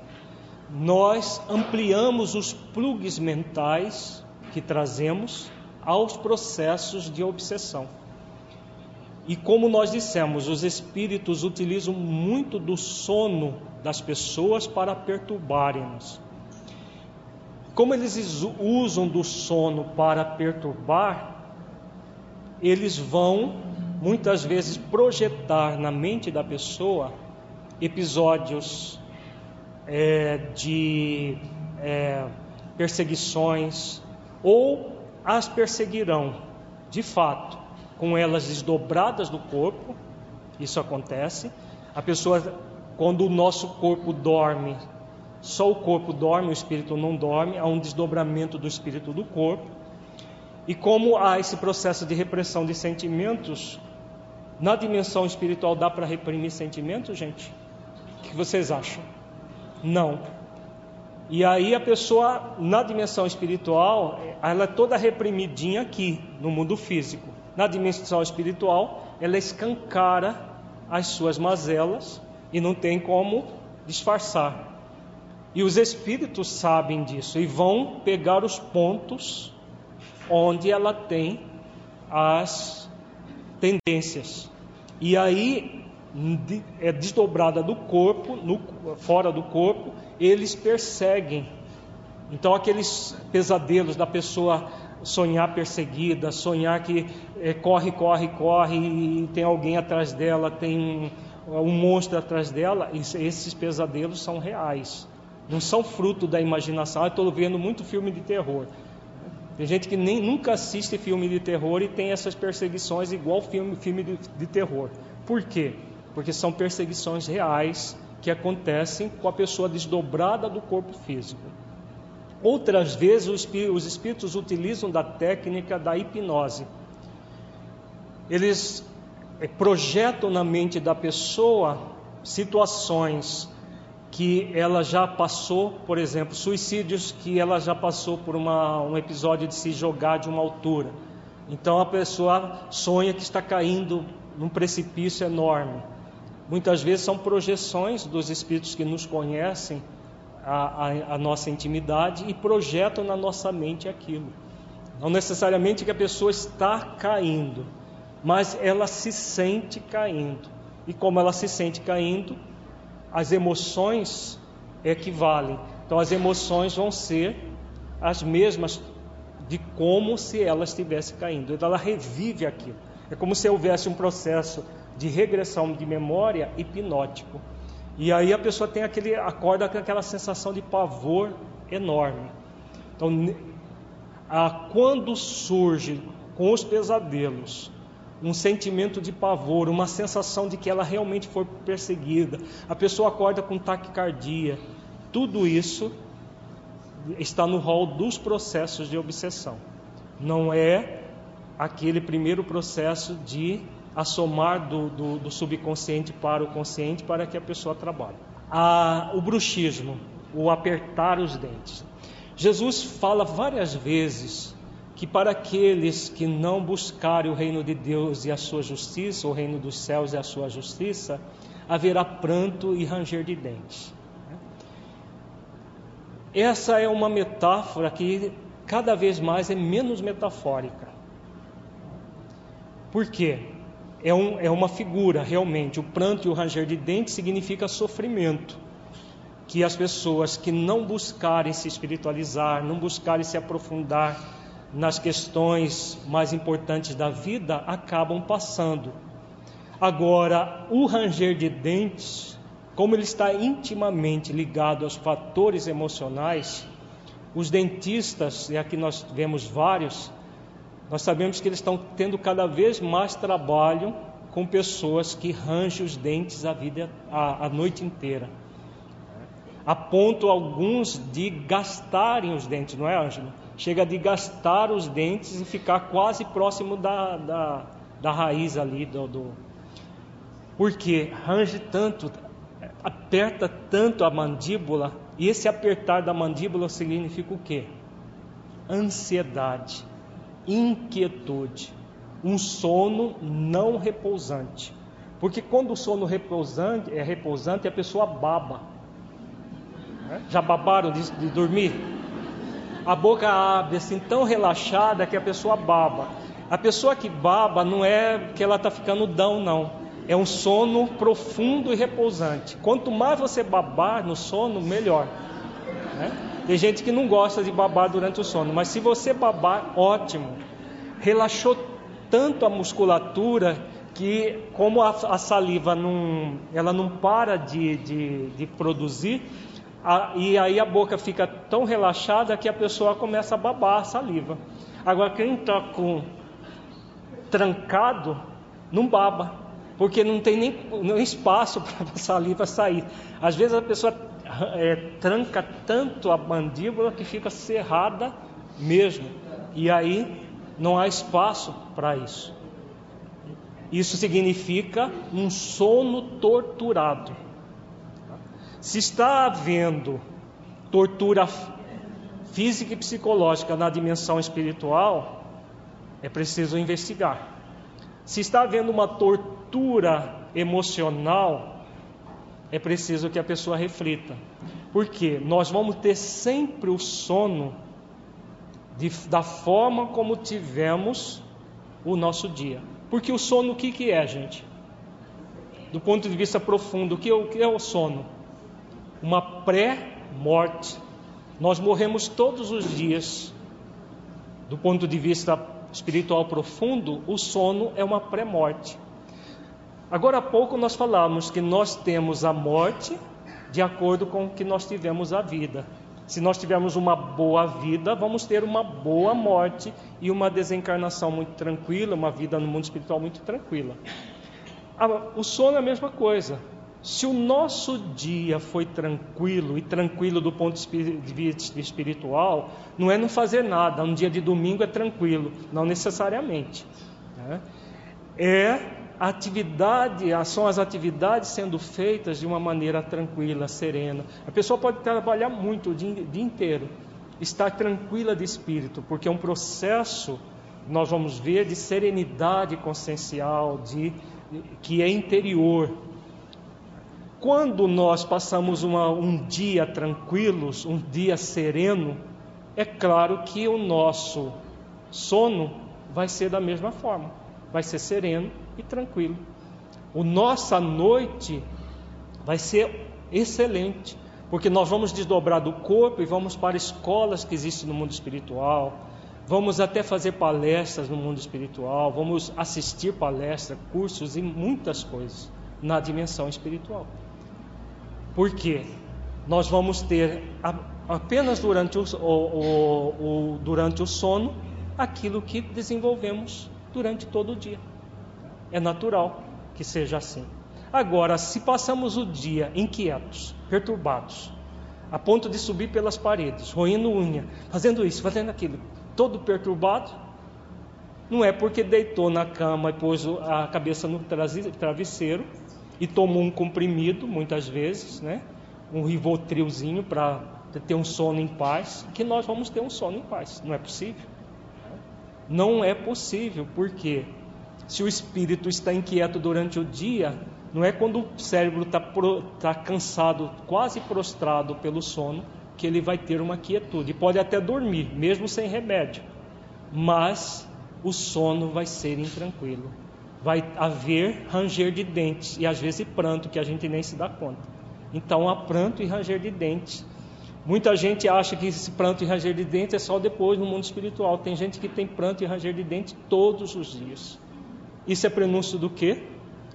Nós ampliamos os plugs mentais que trazemos aos processos de obsessão. E como nós dissemos, os espíritos utilizam muito do sono das pessoas para perturbarem-nos. Como eles usam do sono para perturbar, eles vão muitas vezes projetar na mente da pessoa episódios é, de é, perseguições, ou as perseguirão, de fato, com elas desdobradas do corpo. Isso acontece. A pessoa, quando o nosso corpo dorme, só o corpo dorme, o espírito não dorme, há um desdobramento do espírito do corpo. E como há esse processo de repressão de sentimentos, na dimensão espiritual dá para reprimir sentimentos, gente? O que vocês acham? Não. E aí a pessoa, na dimensão espiritual, ela é toda reprimidinha aqui, no mundo físico. Na dimensão espiritual, ela escancara as suas mazelas e não tem como disfarçar. E os espíritos sabem disso e vão pegar os pontos onde ela tem as tendências. E aí é desdobrada do corpo, no, fora do corpo, eles perseguem. Então aqueles pesadelos da pessoa sonhar perseguida, sonhar que é, corre, corre, corre e tem alguém atrás dela, tem um, um monstro atrás dela, esses pesadelos são reais. Não são fruto da imaginação. Ah, estou vendo muito filme de terror. Tem gente que nem nunca assiste filme de terror e tem essas perseguições igual filme, filme de, de terror. Por quê? Porque são perseguições reais que acontecem com a pessoa desdobrada do corpo físico. Outras vezes os espíritos utilizam da técnica da hipnose. Eles eh, projetam na mente da pessoa situações que ela já passou, por exemplo, suicídios que ela já passou por uma, um episódio de se jogar de uma altura. Então a pessoa sonha que está caindo num precipício enorme. Muitas vezes são projeções dos espíritos que nos conhecem a, a, a nossa intimidade e projetam na nossa mente aquilo. Não necessariamente que a pessoa está caindo, mas ela se sente caindo. E como ela se sente caindo, as emoções equivalem. Então, as emoções vão ser as mesmas de como se ela estivesse caindo. Então, ela revive aquilo. É como se houvesse um processo de regressão de memória hipnótico. E aí a pessoa tem aquele acorda com aquela sensação de pavor enorme. Então, a, quando surge com os pesadelos um sentimento de pavor, uma sensação de que ela realmente foi perseguida, a pessoa acorda com taquicardia. Tudo isso está no rol dos processos de obsessão. Não é aquele primeiro processo de assomar do, do, do subconsciente para o consciente para que a pessoa trabalhe. O bruxismo, o apertar os dentes. Jesus fala várias vezes que para aqueles que não buscarem o reino de Deus e a sua justiça, o reino dos céus e a sua justiça, haverá pranto e ranger de dentes. Essa é uma metáfora que cada vez mais é menos metafórica. Por quê? É, um, é uma figura, realmente. O pranto e o ranger de dentes significa sofrimento. Que as pessoas que não buscarem se espiritualizar, não buscarem se aprofundar, nas questões mais importantes da vida acabam passando. Agora, o ranger de dentes, como ele está intimamente ligado aos fatores emocionais, os dentistas, e aqui nós vemos vários, nós sabemos que eles estão tendo cada vez mais trabalho com pessoas que rangem os dentes a vida a, a noite inteira. A ponto alguns de gastarem os dentes, não é, Ângelo? Chega de gastar os dentes e ficar quase próximo da, da, da raiz ali do, do. Porque range tanto, aperta tanto a mandíbula, e esse apertar da mandíbula significa o quê? Ansiedade, inquietude, um sono não repousante. Porque quando o sono repousante é repousante, a pessoa baba. Já babaram de, de dormir? A boca abre assim tão relaxada que a pessoa baba. A pessoa que baba não é que ela está ficando dão, não. É um sono profundo e repousante. Quanto mais você babar no sono, melhor. Né? Tem gente que não gosta de babar durante o sono, mas se você babar, ótimo. Relaxou tanto a musculatura que, como a, a saliva não, ela não para de, de, de produzir, a, e aí a boca fica tão relaxada que a pessoa começa a babar a saliva. Agora, quem está com trancado, não baba, porque não tem nem, nem espaço (laughs) para a saliva sair. Às vezes a pessoa é, tranca tanto a mandíbula que fica cerrada mesmo, e aí não há espaço para isso. Isso significa um sono torturado. Se está havendo tortura física e psicológica na dimensão espiritual, é preciso investigar. Se está havendo uma tortura emocional, é preciso que a pessoa reflita. Porque nós vamos ter sempre o sono de, da forma como tivemos o nosso dia. Porque o sono, o que, que é, gente? Do ponto de vista profundo, o que, o que é o sono? Uma pré-morte. Nós morremos todos os dias. Do ponto de vista espiritual profundo, o sono é uma pré-morte. Agora há pouco nós falamos que nós temos a morte de acordo com que nós tivemos a vida. Se nós tivermos uma boa vida, vamos ter uma boa morte e uma desencarnação muito tranquila, uma vida no mundo espiritual muito tranquila. O sono é a mesma coisa. Se o nosso dia foi tranquilo, e tranquilo do ponto de vista espiritual, não é não fazer nada, um dia de domingo é tranquilo, não necessariamente. Né? É atividade, são as atividades sendo feitas de uma maneira tranquila, serena. A pessoa pode trabalhar muito o dia, dia inteiro, estar tranquila de espírito, porque é um processo, nós vamos ver, de serenidade consciencial, de, que é interior. Quando nós passamos uma, um dia tranquilos, um dia sereno, é claro que o nosso sono vai ser da mesma forma, vai ser sereno e tranquilo. O nossa noite vai ser excelente, porque nós vamos desdobrar do corpo e vamos para escolas que existem no mundo espiritual, vamos até fazer palestras no mundo espiritual, vamos assistir palestras, cursos e muitas coisas na dimensão espiritual. Por quê? Nós vamos ter apenas durante o, o, o, durante o sono aquilo que desenvolvemos durante todo o dia. É natural que seja assim. Agora, se passamos o dia inquietos, perturbados, a ponto de subir pelas paredes, roendo unha, fazendo isso, fazendo aquilo, todo perturbado, não é porque deitou na cama e pôs a cabeça no travesseiro e tomou um comprimido, muitas vezes, né? um rivotrilzinho para ter um sono em paz, que nós vamos ter um sono em paz. Não é possível. Não é possível, porque se o espírito está inquieto durante o dia, não é quando o cérebro está tá cansado, quase prostrado pelo sono, que ele vai ter uma quietude. Pode até dormir, mesmo sem remédio, mas o sono vai ser intranquilo. Vai haver ranger de dentes e às vezes pranto, que a gente nem se dá conta. Então há pranto e ranger de dentes. Muita gente acha que esse pranto e ranger de dentes é só depois no mundo espiritual. Tem gente que tem pranto e ranger de dentes todos os dias. Isso é prenúncio do quê?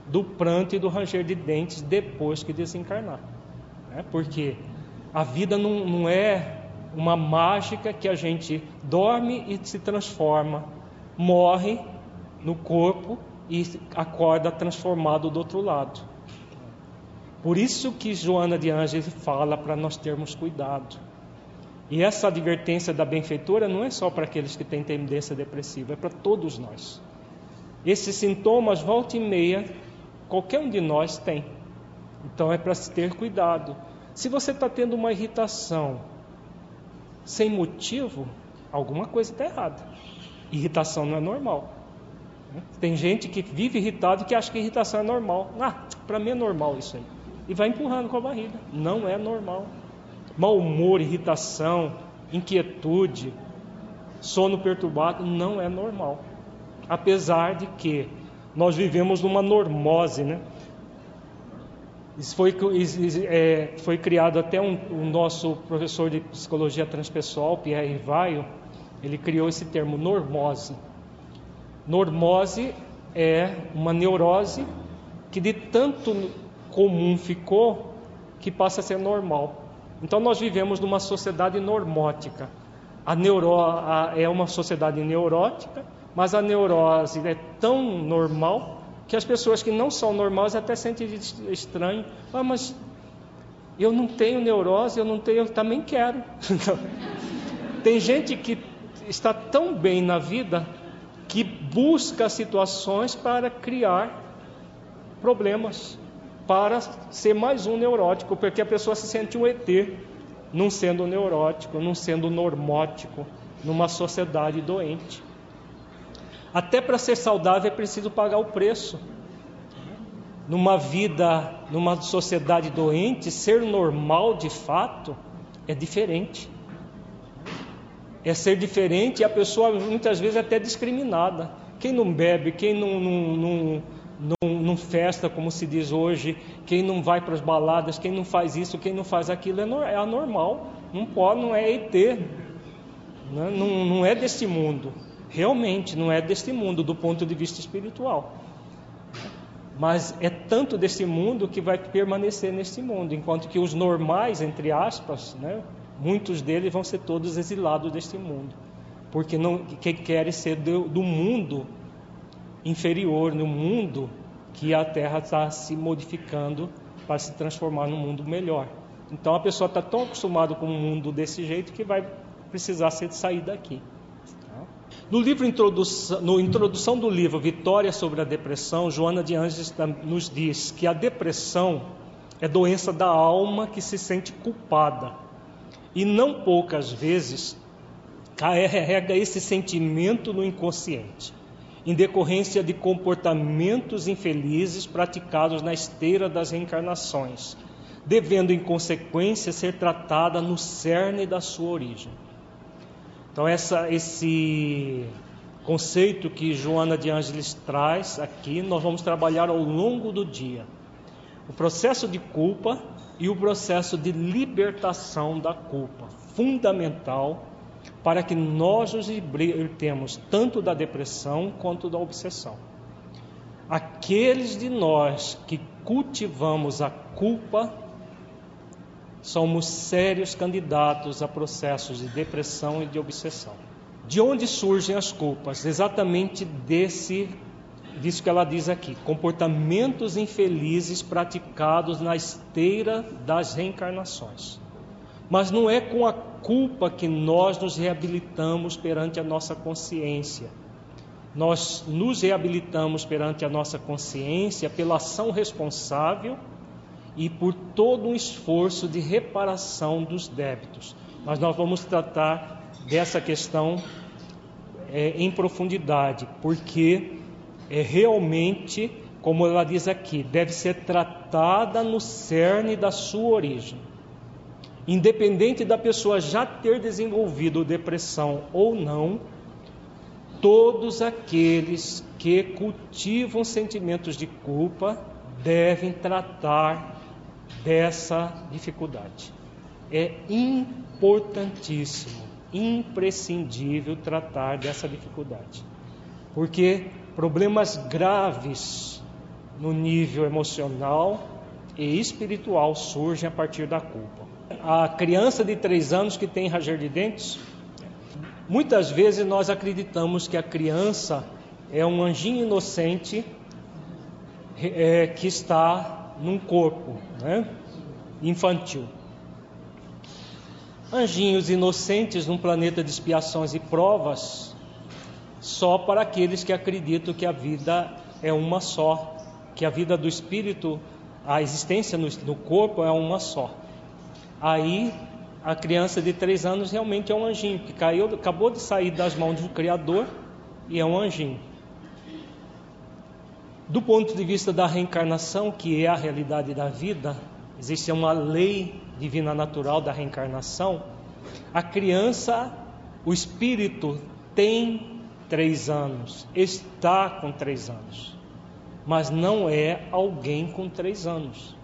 Do pranto e do ranger de dentes depois que desencarnar. É porque a vida não, não é uma mágica que a gente dorme e se transforma, morre no corpo e acorda transformado do outro lado. Por isso que Joana de Ângeles fala para nós termos cuidado. E essa advertência da benfeitora não é só para aqueles que têm tendência depressiva, é para todos nós. Esses sintomas, volta e meia, qualquer um de nós tem. Então é para se ter cuidado. Se você está tendo uma irritação sem motivo, alguma coisa está errada. Irritação não é normal. Tem gente que vive irritado que acha que irritação é normal. Ah, para mim é normal isso aí. E vai empurrando com a barriga. Não é normal. Mau humor, irritação, inquietude, sono perturbado não é normal apesar de que nós vivemos numa normose, né? Isso foi, é, foi criado até um, o nosso professor de psicologia transpessoal, Pierre Rivaio, ele criou esse termo normose. Normose é uma neurose que de tanto comum ficou que passa a ser normal. Então nós vivemos numa sociedade normótica. A neuro, a, é uma sociedade neurótica mas a neurose é tão normal que as pessoas que não são normais até sentem estranho. Ah, mas eu não tenho neurose, eu não tenho, eu também quero. (laughs) Tem gente que está tão bem na vida que busca situações para criar problemas, para ser mais um neurótico, porque a pessoa se sente um ET, não sendo neurótico, não sendo normótico, numa sociedade doente. Até para ser saudável é preciso pagar o preço. Numa vida, numa sociedade doente, ser normal de fato é diferente. É ser diferente e a pessoa muitas vezes é até discriminada. Quem não bebe, quem não, não, não, não, festa, como se diz hoje, quem não vai para as baladas, quem não faz isso, quem não faz aquilo, é, é anormal. Não pode, não é ET. Né? Não, não é deste mundo. Realmente não é deste mundo do ponto de vista espiritual. Mas é tanto deste mundo que vai permanecer neste mundo, enquanto que os normais, entre aspas, né, muitos deles vão ser todos exilados deste mundo, porque não que querem ser do, do mundo inferior, no mundo que a Terra está se modificando para se transformar num mundo melhor. Então a pessoa está tão acostumada com o mundo desse jeito que vai precisar ser sair daqui. No livro introdução, no introdução do livro Vitória sobre a Depressão, Joana de Anjos nos diz que a depressão é doença da alma que se sente culpada e não poucas vezes carrega esse sentimento no inconsciente, em decorrência de comportamentos infelizes praticados na esteira das reencarnações, devendo em consequência ser tratada no cerne da sua origem. Então essa, esse conceito que Joana de Ângeles traz aqui, nós vamos trabalhar ao longo do dia. O processo de culpa e o processo de libertação da culpa, fundamental para que nós nos libertemos tanto da depressão quanto da obsessão. Aqueles de nós que cultivamos a culpa somos sérios candidatos a processos de depressão e de obsessão. De onde surgem as culpas? Exatamente desse disso que ela diz aqui: comportamentos infelizes praticados na esteira das reencarnações. Mas não é com a culpa que nós nos reabilitamos perante a nossa consciência. Nós nos reabilitamos perante a nossa consciência pela ação responsável e por todo um esforço de reparação dos débitos. Mas nós vamos tratar dessa questão é, em profundidade, porque é realmente, como ela diz aqui, deve ser tratada no cerne da sua origem. Independente da pessoa já ter desenvolvido depressão ou não, todos aqueles que cultivam sentimentos de culpa devem tratar dessa dificuldade. É importantíssimo, imprescindível tratar dessa dificuldade. Porque problemas graves no nível emocional e espiritual surgem a partir da culpa. A criança de três anos que tem ranger de dentes, muitas vezes nós acreditamos que a criança é um anjinho inocente é, que está num corpo né, infantil. Anjinhos inocentes num planeta de expiações e provas só para aqueles que acreditam que a vida é uma só, que a vida do espírito, a existência no, no corpo é uma só. Aí a criança de três anos realmente é um anjinho, que caiu, acabou de sair das mãos do Criador e é um anjinho. Do ponto de vista da reencarnação, que é a realidade da vida, existe uma lei divina natural da reencarnação. A criança, o espírito, tem três anos, está com três anos, mas não é alguém com três anos.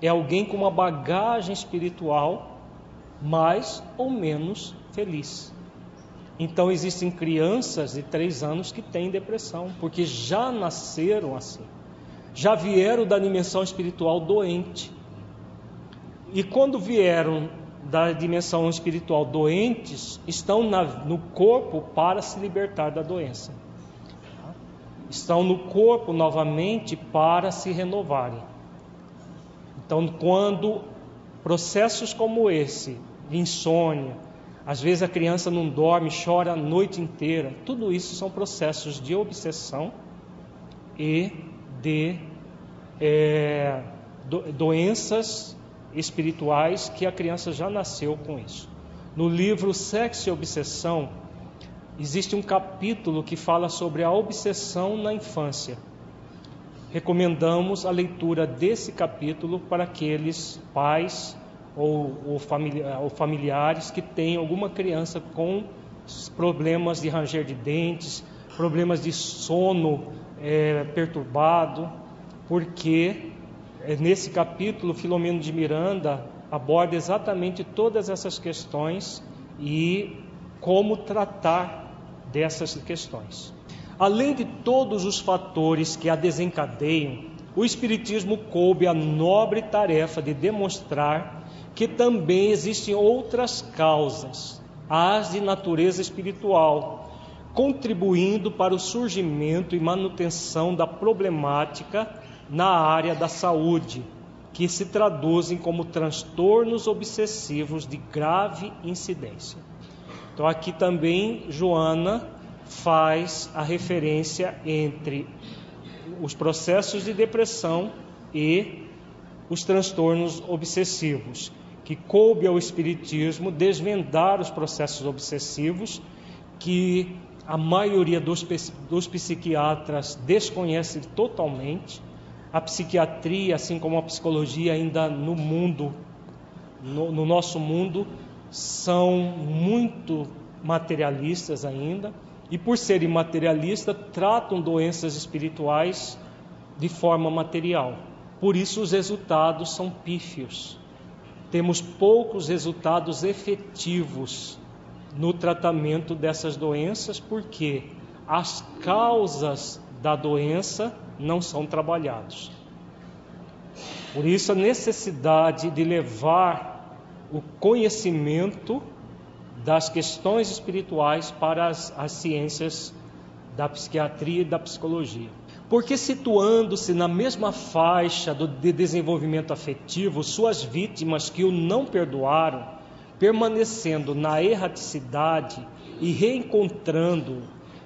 É alguém com uma bagagem espiritual mais ou menos feliz. Então existem crianças de três anos que têm depressão, porque já nasceram assim, já vieram da dimensão espiritual doente. E quando vieram da dimensão espiritual doentes estão na, no corpo para se libertar da doença. Estão no corpo novamente para se renovarem. Então, quando processos como esse, insônia, às vezes a criança não dorme, chora a noite inteira, tudo isso são processos de obsessão e de é, do, doenças espirituais que a criança já nasceu com isso. No livro Sexo e Obsessão, existe um capítulo que fala sobre a obsessão na infância. Recomendamos a leitura desse capítulo para aqueles pais ou, ou, familiares que têm alguma criança com problemas de ranger de dentes, problemas de sono é, perturbado, porque nesse capítulo Filomeno de Miranda aborda exatamente todas essas questões e como tratar dessas questões. Além de todos os fatores que a desencadeiam, o Espiritismo coube a nobre tarefa de demonstrar que também existem outras causas, as de natureza espiritual, contribuindo para o surgimento e manutenção da problemática na área da saúde, que se traduzem como transtornos obsessivos de grave incidência. Então, aqui também Joana faz a referência entre os processos de depressão e os transtornos obsessivos, que coube ao Espiritismo desvendar os processos obsessivos que a maioria dos, dos psiquiatras desconhece totalmente. A psiquiatria, assim como a psicologia, ainda no mundo, no, no nosso mundo, são muito materialistas ainda e, por serem materialistas, tratam doenças espirituais de forma material. Por isso, os resultados são pífios. Temos poucos resultados efetivos no tratamento dessas doenças, porque as causas da doença não são trabalhadas. Por isso, a necessidade de levar o conhecimento das questões espirituais para as, as ciências da psiquiatria e da psicologia. Porque, situando-se na mesma faixa do, de desenvolvimento afetivo, suas vítimas que o não perdoaram, permanecendo na erraticidade e reencontrando,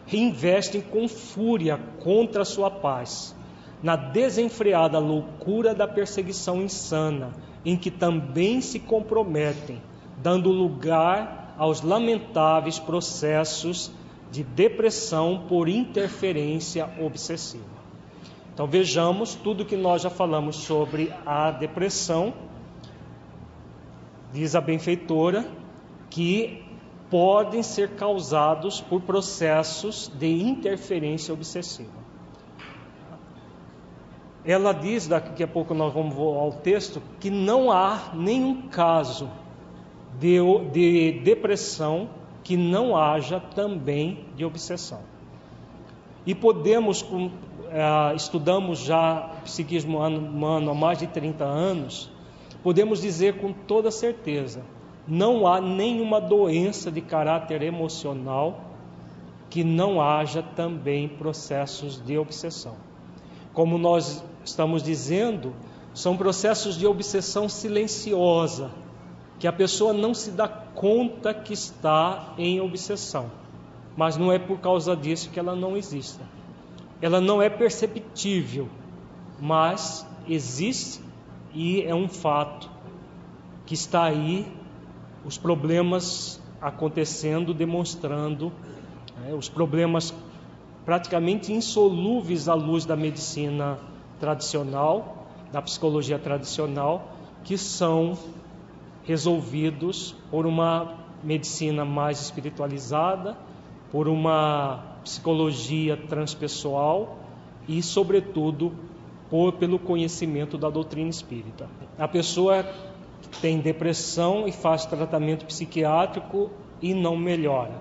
reinvestem com fúria contra sua paz, na desenfreada loucura da perseguição insana, em que também se comprometem, dando lugar aos lamentáveis processos de depressão por interferência obsessiva. Então vejamos tudo que nós já falamos sobre a depressão, diz a benfeitora, que podem ser causados por processos de interferência obsessiva. Ela diz, daqui a pouco nós vamos ao texto, que não há nenhum caso de, de depressão que não haja também de obsessão. E podemos, é, estudamos já psiquismo humano há mais de 30 anos, podemos dizer com toda certeza: não há nenhuma doença de caráter emocional que não haja também processos de obsessão. Como nós estamos dizendo, são processos de obsessão silenciosa, que a pessoa não se dá conta que está em obsessão, mas não é por causa disso que ela não exista. Ela não é perceptível, mas existe e é um fato que está aí, os problemas acontecendo, demonstrando né, os problemas praticamente insolúveis à luz da medicina tradicional, da psicologia tradicional, que são resolvidos por uma medicina mais espiritualizada, por uma psicologia transpessoal e, sobretudo, por, pelo conhecimento da doutrina espírita. A pessoa tem depressão e faz tratamento psiquiátrico e não melhora.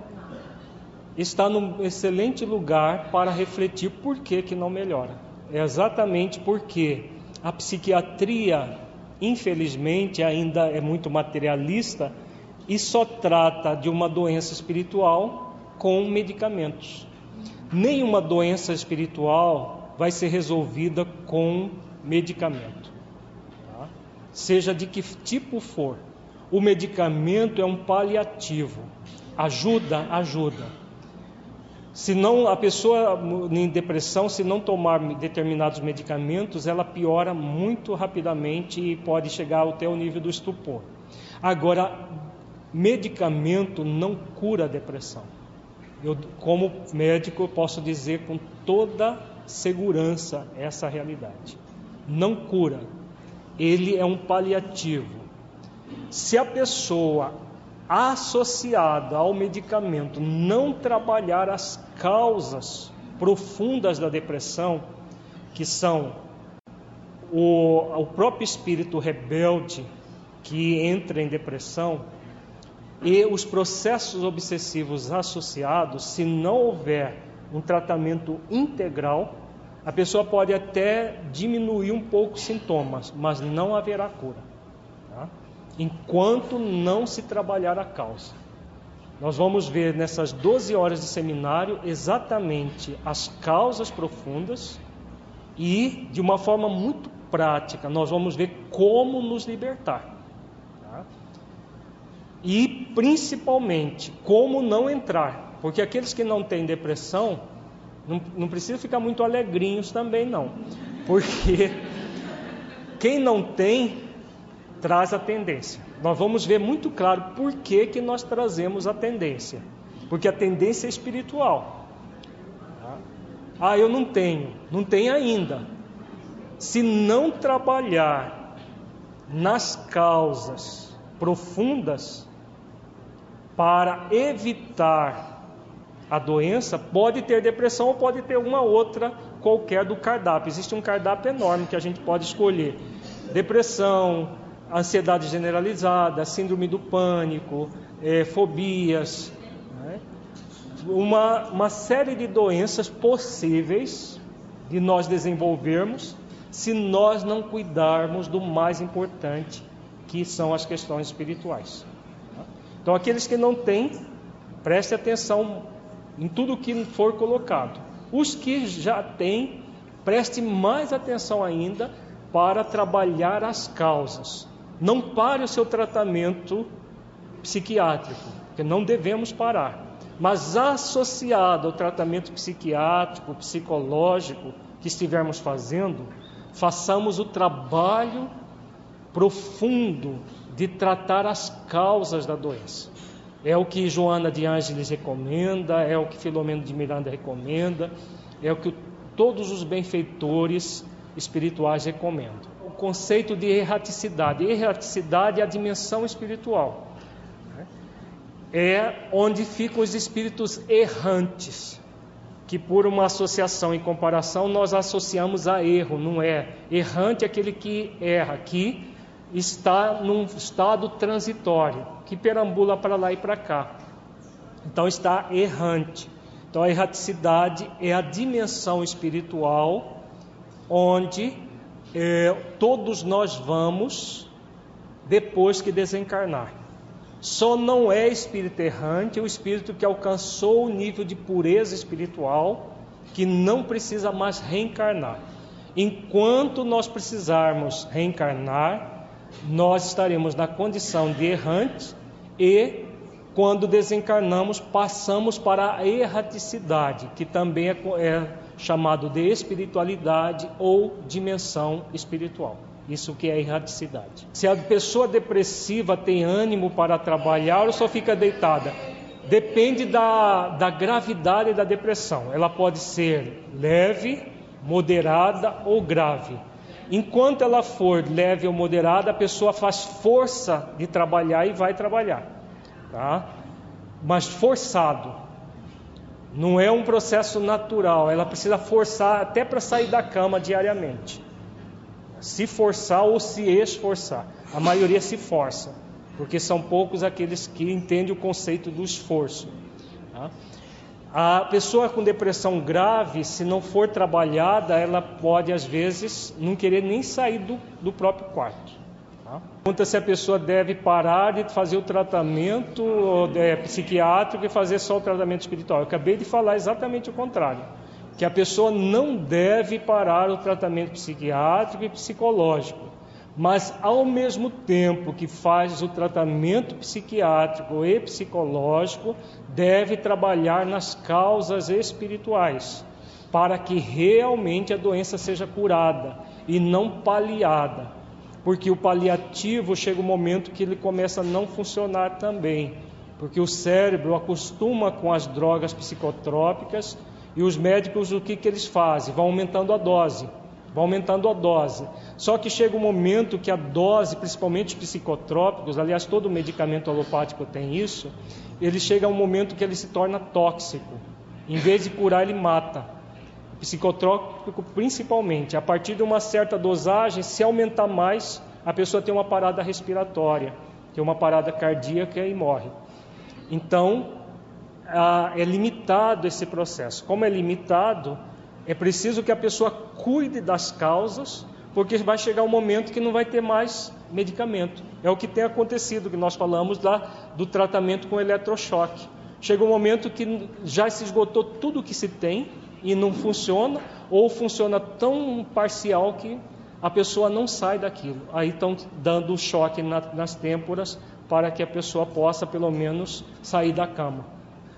Está num excelente lugar para refletir por que, que não melhora. É exatamente porque a psiquiatria infelizmente, ainda é muito materialista e só trata de uma doença espiritual com medicamentos. Nenhuma doença espiritual vai ser resolvida com medicamento? Seja de que tipo for. O medicamento é um paliativo, ajuda, ajuda se não a pessoa em depressão, se não tomar determinados medicamentos, ela piora muito rapidamente e pode chegar até o nível do estupor. Agora, medicamento não cura a depressão. Eu, como médico, posso dizer com toda segurança essa realidade. Não cura. Ele é um paliativo. Se a pessoa associada ao medicamento não trabalhar as causas profundas da depressão, que são o, o próprio espírito rebelde que entra em depressão e os processos obsessivos associados, se não houver um tratamento integral, a pessoa pode até diminuir um pouco os sintomas, mas não haverá cura. Tá? Enquanto não se trabalhar a causa. Nós vamos ver nessas 12 horas de seminário exatamente as causas profundas e, de uma forma muito prática, nós vamos ver como nos libertar. Tá? E, principalmente, como não entrar. Porque aqueles que não têm depressão, não, não precisa ficar muito alegrinhos também, não. Porque quem não tem, traz a tendência. Nós vamos ver muito claro por que, que nós trazemos a tendência. Porque a tendência é espiritual. Ah, eu não tenho. Não tem ainda. Se não trabalhar nas causas profundas para evitar a doença, pode ter depressão ou pode ter uma outra qualquer do cardápio. Existe um cardápio enorme que a gente pode escolher: depressão, ansiedade generalizada, síndrome do pânico, é, fobias, né? uma, uma série de doenças possíveis de nós desenvolvermos se nós não cuidarmos do mais importante, que são as questões espirituais. Então, aqueles que não têm, preste atenção em tudo que for colocado. Os que já têm, preste mais atenção ainda para trabalhar as causas. Não pare o seu tratamento psiquiátrico, que não devemos parar. Mas associado ao tratamento psiquiátrico, psicológico que estivermos fazendo, façamos o trabalho profundo de tratar as causas da doença. É o que Joana de Ângeles recomenda, é o que Filomeno de Miranda recomenda, é o que todos os benfeitores espirituais recomendam. O conceito de erraticidade. Erraticidade é a dimensão espiritual. É onde ficam os espíritos errantes, que por uma associação e comparação nós associamos a erro, não é? Errante é aquele que erra. Aqui está num estado transitório, que perambula para lá e para cá. Então está errante. Então a erraticidade é a dimensão espiritual onde é, todos nós vamos depois que desencarnar. Só não é espírito errante o espírito que alcançou o nível de pureza espiritual, que não precisa mais reencarnar. Enquanto nós precisarmos reencarnar, nós estaremos na condição de errantes e, quando desencarnamos, passamos para a erraticidade, que também é, é chamado de espiritualidade ou dimensão espiritual. Isso que é erraticidade. Se a pessoa depressiva tem ânimo para trabalhar ou só fica deitada, depende da, da gravidade da depressão. Ela pode ser leve, moderada ou grave. Enquanto ela for leve ou moderada, a pessoa faz força de trabalhar e vai trabalhar, tá? Mas forçado. Não é um processo natural, ela precisa forçar até para sair da cama diariamente. Se forçar ou se esforçar. A maioria se força, porque são poucos aqueles que entendem o conceito do esforço. Tá? A pessoa com depressão grave, se não for trabalhada, ela pode às vezes não querer nem sair do, do próprio quarto. Tá? Pergunta se a pessoa deve parar de fazer o tratamento é, psiquiátrico e fazer só o tratamento espiritual. Eu acabei de falar exatamente o contrário. Que a pessoa não deve parar o tratamento psiquiátrico e psicológico mas ao mesmo tempo que faz o tratamento psiquiátrico e psicológico, deve trabalhar nas causas espirituais, para que realmente a doença seja curada e não paliada. Porque o paliativo chega um momento que ele começa a não funcionar também, porque o cérebro acostuma com as drogas psicotrópicas e os médicos o que, que eles fazem? Vão aumentando a dose vai aumentando a dose. Só que chega um momento que a dose, principalmente psicotrópicos, aliás, todo medicamento alopático tem isso, ele chega a um momento que ele se torna tóxico. Em vez de curar, ele mata. O psicotrópico, principalmente, a partir de uma certa dosagem, se aumentar mais, a pessoa tem uma parada respiratória, tem uma parada cardíaca e morre. Então, é limitado esse processo. Como é limitado, é preciso que a pessoa cuide das causas, porque vai chegar um momento que não vai ter mais medicamento. É o que tem acontecido, que nós falamos lá do tratamento com eletrochoque. Chega um momento que já se esgotou tudo que se tem e não funciona, ou funciona tão parcial que a pessoa não sai daquilo. Aí estão dando choque nas têmporas para que a pessoa possa, pelo menos, sair da cama.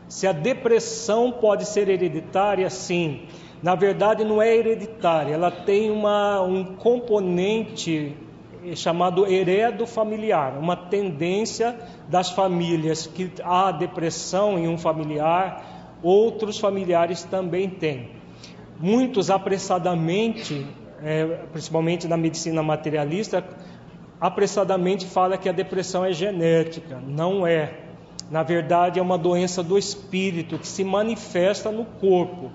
Se a depressão pode ser hereditária, sim. Na verdade, não é hereditária, ela tem uma, um componente chamado heredo familiar, uma tendência das famílias que há depressão em um familiar, outros familiares também têm. Muitos apressadamente, é, principalmente na medicina materialista, apressadamente fala que a depressão é genética. Não é. Na verdade, é uma doença do espírito que se manifesta no corpo.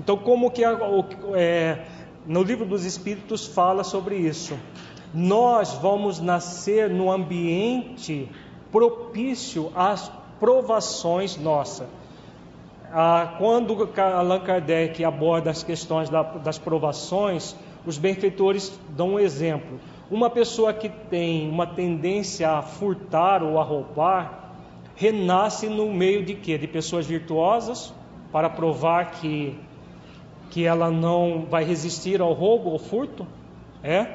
Então, como que é, no livro dos Espíritos fala sobre isso? Nós vamos nascer no ambiente propício às provações nossas. Ah, quando Allan Kardec aborda as questões das provações, os benfeitores dão um exemplo. Uma pessoa que tem uma tendência a furtar ou a roubar, renasce no meio de quê? De pessoas virtuosas, para provar que, que ela não vai resistir ao roubo ou furto? É?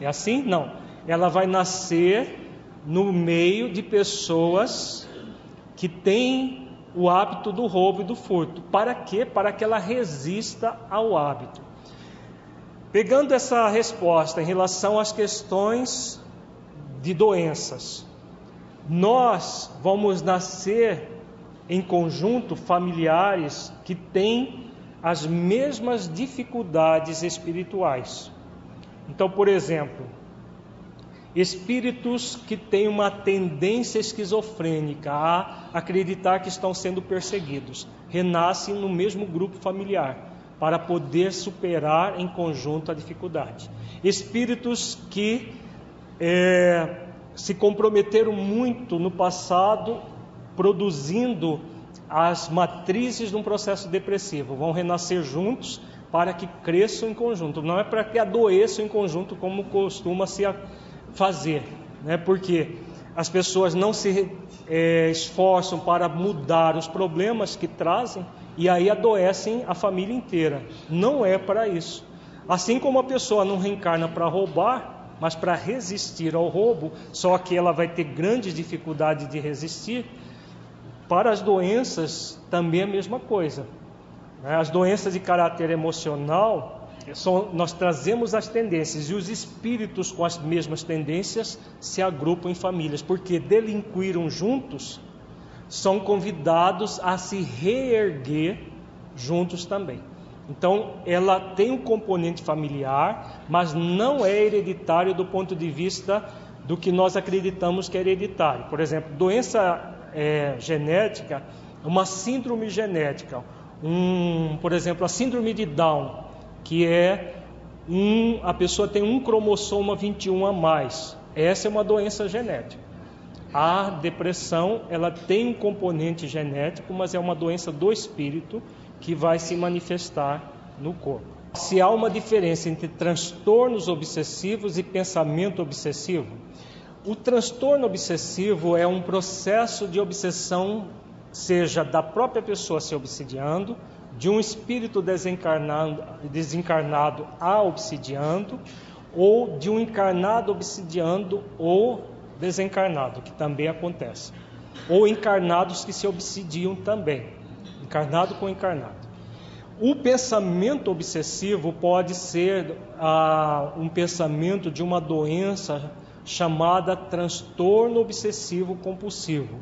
É assim? Não. Ela vai nascer no meio de pessoas que têm o hábito do roubo e do furto. Para quê? Para que ela resista ao hábito. Pegando essa resposta em relação às questões de doenças, nós vamos nascer em conjunto familiares que têm as mesmas dificuldades espirituais. Então, por exemplo, espíritos que têm uma tendência esquizofrênica a acreditar que estão sendo perseguidos renascem no mesmo grupo familiar para poder superar em conjunto a dificuldade. Espíritos que é, se comprometeram muito no passado, produzindo as matrizes de um processo depressivo, vão renascer juntos para que cresçam em conjunto. Não é para que adoeçam em conjunto como costuma se fazer, né? Porque as pessoas não se é, esforçam para mudar os problemas que trazem e aí adoecem a família inteira. Não é para isso. Assim como a pessoa não reencarna para roubar, mas para resistir ao roubo, só que ela vai ter grandes dificuldades de resistir. Para as doenças também é a mesma coisa. Né? As doenças de caráter emocional, nós trazemos as tendências e os espíritos com as mesmas tendências se agrupam em famílias, porque delinquiram juntos são convidados a se reerguer juntos também. Então, ela tem um componente familiar, mas não é hereditário do ponto de vista do que nós acreditamos que é hereditário. Por exemplo, doença é, genética, uma síndrome genética, um, por exemplo, a síndrome de Down, que é um, a pessoa tem um cromossoma 21 a mais. Essa é uma doença genética. A depressão, ela tem um componente genético, mas é uma doença do espírito que vai se manifestar no corpo. Se há uma diferença entre transtornos obsessivos e pensamento obsessivo, o transtorno obsessivo é um processo de obsessão, seja da própria pessoa se obsidiando, de um espírito desencarnado, desencarnado a obsidiando, ou de um encarnado obsidiando ou desencarnado, que também acontece. Ou encarnados que se obsidiam também. Encarnado com encarnado. O pensamento obsessivo pode ser ah, um pensamento de uma doença chamada transtorno obsessivo compulsivo,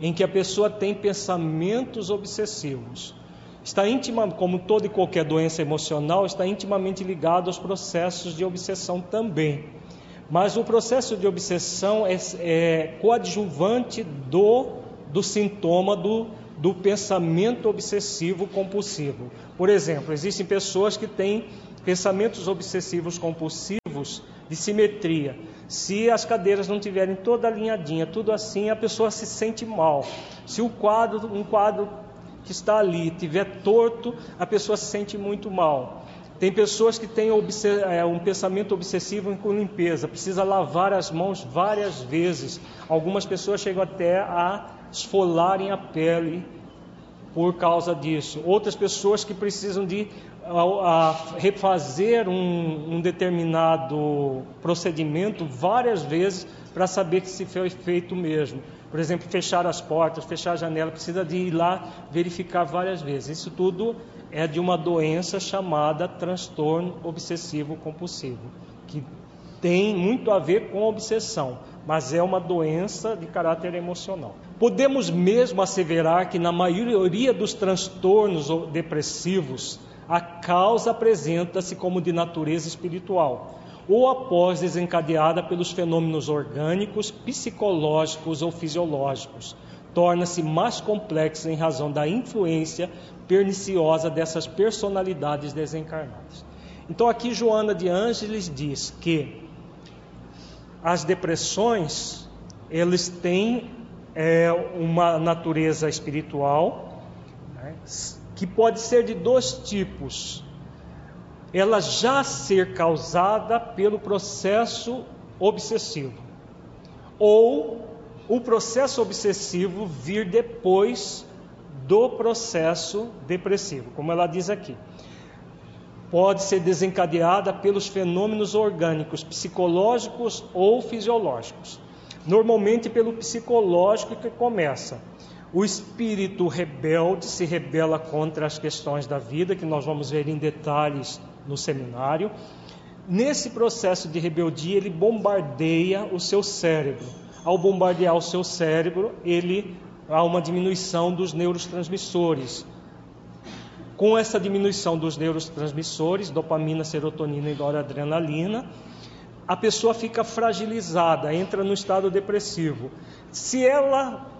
em que a pessoa tem pensamentos obsessivos. está íntima, como toda e qualquer doença emocional, está intimamente ligado aos processos de obsessão também. Mas o processo de obsessão é, é coadjuvante do, do sintoma do, do pensamento obsessivo compulsivo. Por exemplo, existem pessoas que têm pensamentos obsessivos compulsivos de simetria. Se as cadeiras não tiverem toda alinhadinha, tudo assim, a pessoa se sente mal. Se o quadro, um quadro que está ali tiver torto, a pessoa se sente muito mal. Tem pessoas que têm é, um pensamento obsessivo com limpeza, precisa lavar as mãos várias vezes. Algumas pessoas chegam até a esfolarem a pele por causa disso. Outras pessoas que precisam de a, a refazer um, um determinado procedimento várias vezes para saber que se foi feito mesmo. Por exemplo, fechar as portas, fechar a janela, precisa de ir lá verificar várias vezes. Isso tudo é de uma doença chamada transtorno obsessivo compulsivo, que tem muito a ver com obsessão, mas é uma doença de caráter emocional. Podemos mesmo asseverar que na maioria dos transtornos depressivos, a causa apresenta-se como de natureza espiritual, ou após desencadeada pelos fenômenos orgânicos, psicológicos ou fisiológicos. Torna-se mais complexa em razão da influência perniciosa dessas personalidades desencarnadas. Então, aqui Joana de Ângeles diz que as depressões eles têm é, uma natureza espiritual, né, que pode ser de dois tipos. Ela já ser causada pelo processo obsessivo, ou o processo obsessivo vir depois do processo depressivo, como ela diz aqui. Pode ser desencadeada pelos fenômenos orgânicos, psicológicos ou fisiológicos. Normalmente pelo psicológico que começa o espírito rebelde se rebela contra as questões da vida, que nós vamos ver em detalhes no seminário. Nesse processo de rebeldia, ele bombardeia o seu cérebro. Ao bombardear o seu cérebro, ele há uma diminuição dos neurotransmissores. Com essa diminuição dos neurotransmissores, dopamina, serotonina e noradrenalina, a pessoa fica fragilizada, entra no estado depressivo. Se ela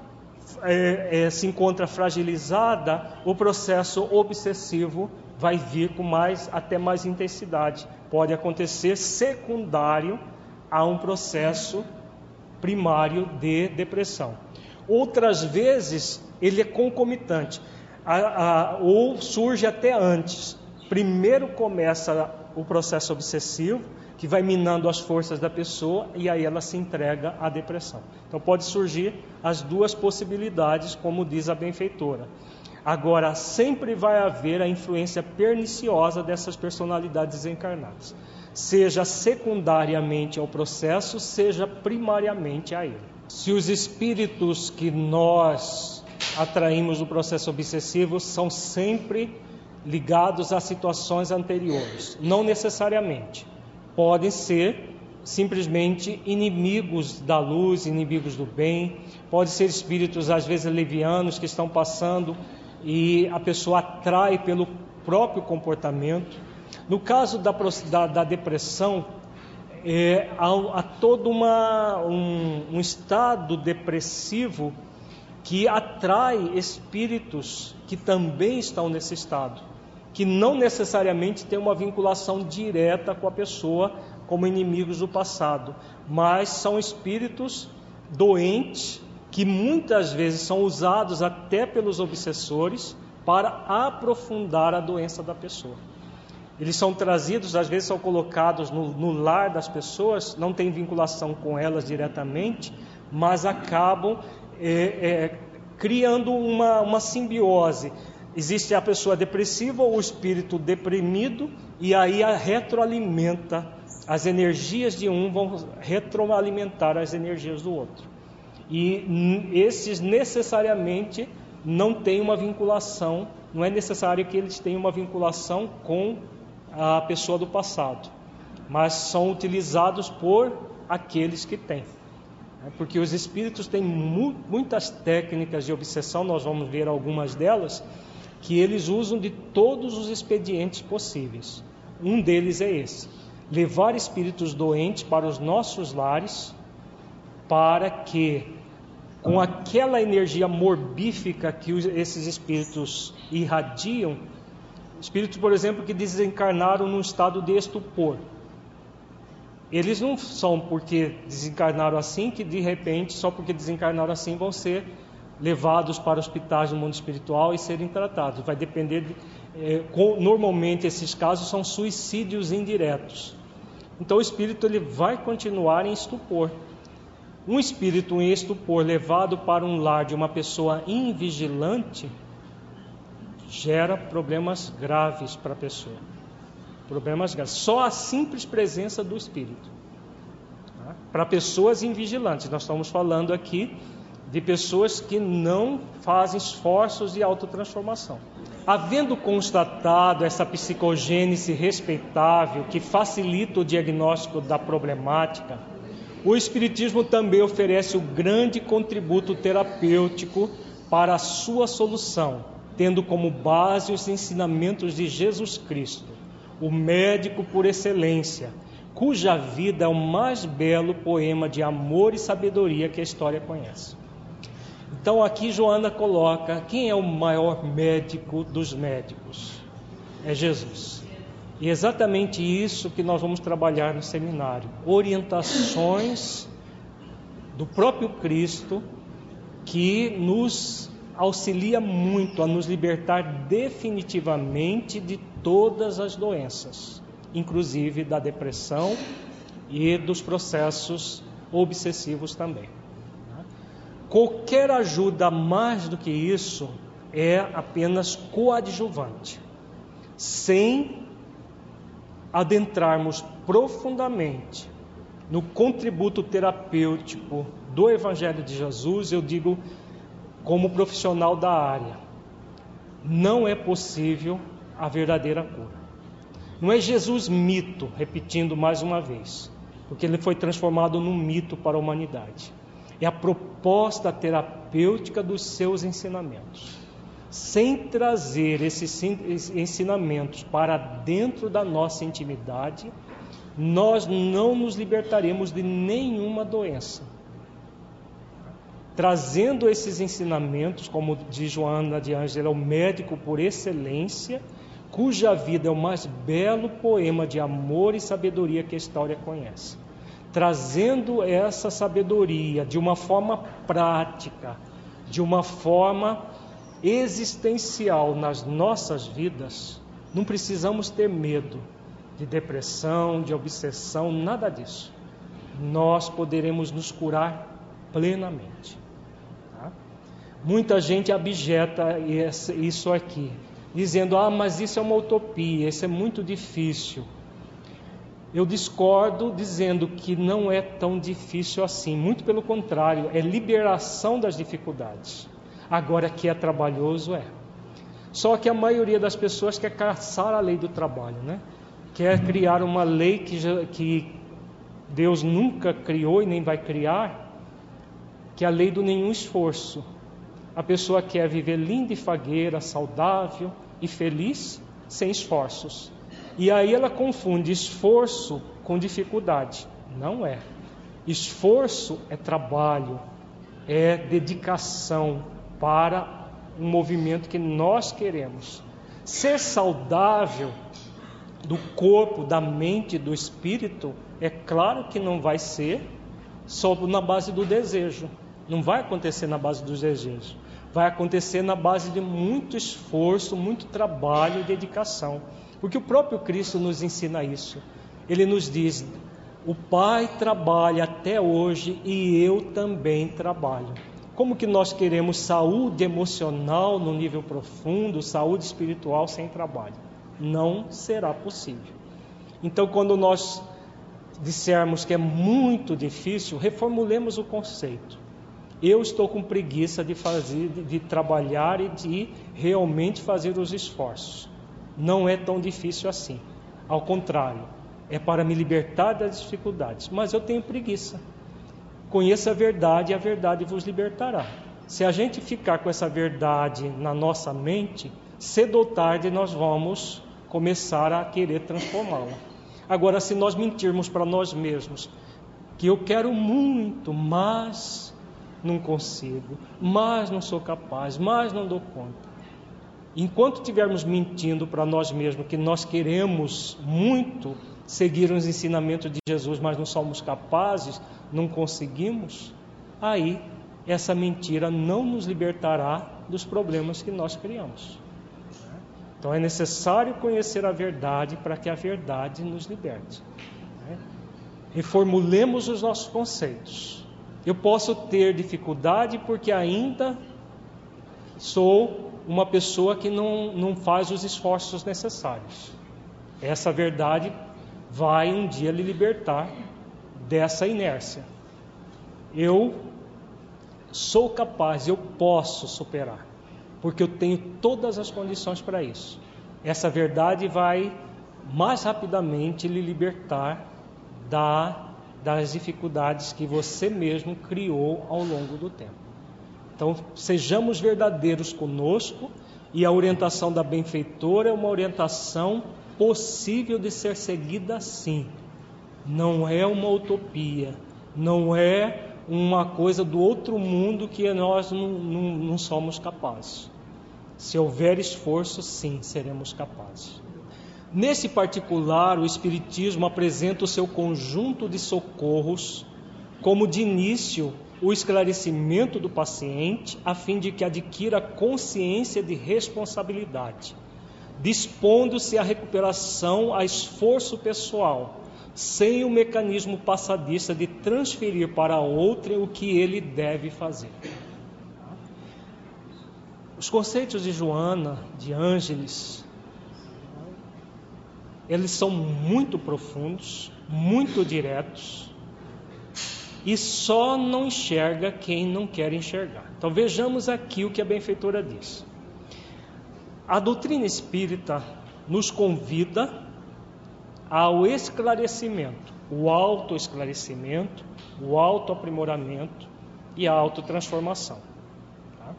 é, é, se encontra fragilizada, o processo obsessivo vai vir com mais até mais intensidade. Pode acontecer secundário a um processo primário de depressão. Outras vezes ele é concomitante, a, a, ou surge até antes. Primeiro começa o processo obsessivo, que vai minando as forças da pessoa e aí ela se entrega à depressão. Então pode surgir as duas possibilidades, como diz a benfeitora. Agora, sempre vai haver a influência perniciosa dessas personalidades encarnadas, seja secundariamente ao processo, seja primariamente a ele. Se os espíritos que nós atraímos no processo obsessivo são sempre ligados a situações anteriores, não necessariamente podem ser simplesmente inimigos da luz, inimigos do bem, pode ser espíritos às vezes levianos que estão passando e a pessoa atrai pelo próprio comportamento. No caso da, da, da depressão, é, há, há, todo uma, um, um estado depressivo que atrai espíritos que também estão nesse estado que não necessariamente têm uma vinculação direta com a pessoa como inimigos do passado, mas são espíritos doentes que muitas vezes são usados até pelos obsessores para aprofundar a doença da pessoa. Eles são trazidos, às vezes são colocados no, no lar das pessoas, não tem vinculação com elas diretamente, mas acabam é, é, criando uma, uma simbiose Existe a pessoa depressiva ou o espírito deprimido, e aí a retroalimenta. As energias de um vão retroalimentar as energias do outro. E esses necessariamente não têm uma vinculação, não é necessário que eles tenham uma vinculação com a pessoa do passado, mas são utilizados por aqueles que têm. É porque os espíritos têm muitas técnicas de obsessão, nós vamos ver algumas delas, que eles usam de todos os expedientes possíveis. Um deles é esse: levar espíritos doentes para os nossos lares, para que, com aquela energia morbífica que esses espíritos irradiam, espíritos, por exemplo, que desencarnaram num estado de estupor. Eles não são porque desencarnaram assim que de repente, só porque desencarnaram assim, vão ser levados para hospitais do mundo espiritual e serem tratados. Vai depender. De, é, com, normalmente esses casos são suicídios indiretos. Então o espírito ele vai continuar em estupor. Um espírito em estupor levado para um lar de uma pessoa invigilante gera problemas graves para a pessoa. Problemas graves. Só a simples presença do espírito. Tá? Para pessoas invigilantes, nós estamos falando aqui de pessoas que não fazem esforços de autotransformação. Havendo constatado essa psicogênese respeitável que facilita o diagnóstico da problemática, o Espiritismo também oferece o grande contributo terapêutico para a sua solução, tendo como base os ensinamentos de Jesus Cristo, o médico por excelência, cuja vida é o mais belo poema de amor e sabedoria que a história conhece. Então aqui Joana coloca quem é o maior médico dos médicos? É Jesus. E é exatamente isso que nós vamos trabalhar no seminário: orientações do próprio Cristo que nos auxilia muito a nos libertar definitivamente de todas as doenças, inclusive da depressão e dos processos obsessivos também. Qualquer ajuda mais do que isso é apenas coadjuvante, sem adentrarmos profundamente no contributo terapêutico do Evangelho de Jesus, eu digo como profissional da área, não é possível a verdadeira cura. Não é Jesus mito, repetindo mais uma vez, porque ele foi transformado num mito para a humanidade é a proposta terapêutica dos seus ensinamentos. Sem trazer esses ensinamentos para dentro da nossa intimidade, nós não nos libertaremos de nenhuma doença. Trazendo esses ensinamentos, como diz Joana de Ângela, o médico por excelência, cuja vida é o mais belo poema de amor e sabedoria que a história conhece trazendo essa sabedoria de uma forma prática, de uma forma existencial nas nossas vidas, não precisamos ter medo de depressão, de obsessão, nada disso. Nós poderemos nos curar plenamente. Tá? Muita gente abjeta isso aqui, dizendo: ah, mas isso é uma utopia, isso é muito difícil. Eu discordo dizendo que não é tão difícil assim, muito pelo contrário, é liberação das dificuldades. Agora que é trabalhoso é. Só que a maioria das pessoas quer caçar a lei do trabalho, né? Quer criar uma lei que, que Deus nunca criou e nem vai criar, que é a lei do nenhum esforço. A pessoa quer viver linda e fagueira, saudável e feliz, sem esforços. E aí ela confunde esforço com dificuldade. Não é. Esforço é trabalho, é dedicação para um movimento que nós queremos. Ser saudável do corpo, da mente, do espírito, é claro que não vai ser só na base do desejo. Não vai acontecer na base dos desejos. Vai acontecer na base de muito esforço, muito trabalho e dedicação. Porque o próprio Cristo nos ensina isso. Ele nos diz: o Pai trabalha até hoje e eu também trabalho. Como que nós queremos saúde emocional no nível profundo, saúde espiritual sem trabalho? Não será possível. Então, quando nós dissermos que é muito difícil, reformulemos o conceito. Eu estou com preguiça de fazer, de, de trabalhar e de realmente fazer os esforços não é tão difícil assim. Ao contrário, é para me libertar das dificuldades. Mas eu tenho preguiça. Conheça a verdade e a verdade vos libertará. Se a gente ficar com essa verdade na nossa mente, cedo ou tarde nós vamos começar a querer transformá-la. Agora, se nós mentirmos para nós mesmos que eu quero muito, mas não consigo, mas não sou capaz, mas não dou conta. Enquanto estivermos mentindo para nós mesmos que nós queremos muito seguir os ensinamentos de Jesus, mas não somos capazes, não conseguimos, aí essa mentira não nos libertará dos problemas que nós criamos. Então é necessário conhecer a verdade para que a verdade nos liberte. Reformulemos os nossos conceitos. Eu posso ter dificuldade porque ainda sou uma pessoa que não, não faz os esforços necessários. Essa verdade vai um dia lhe libertar dessa inércia. Eu sou capaz, eu posso superar, porque eu tenho todas as condições para isso. Essa verdade vai mais rapidamente lhe libertar da, das dificuldades que você mesmo criou ao longo do tempo. Então, sejamos verdadeiros conosco e a orientação da benfeitora é uma orientação possível de ser seguida sim. Não é uma utopia, não é uma coisa do outro mundo que nós não, não, não somos capazes. Se houver esforço, sim, seremos capazes. Nesse particular, o Espiritismo apresenta o seu conjunto de socorros como de início o esclarecimento do paciente, a fim de que adquira consciência de responsabilidade, dispondo-se à recuperação a esforço pessoal, sem o mecanismo passadista de transferir para outra o que ele deve fazer. Os conceitos de Joana, de Ângeles, eles são muito profundos, muito diretos, e só não enxerga quem não quer enxergar. Então vejamos aqui o que a benfeitora diz. A doutrina espírita nos convida ao esclarecimento, o autoesclarecimento, o autoaprimoramento e a autotransformação. Tá?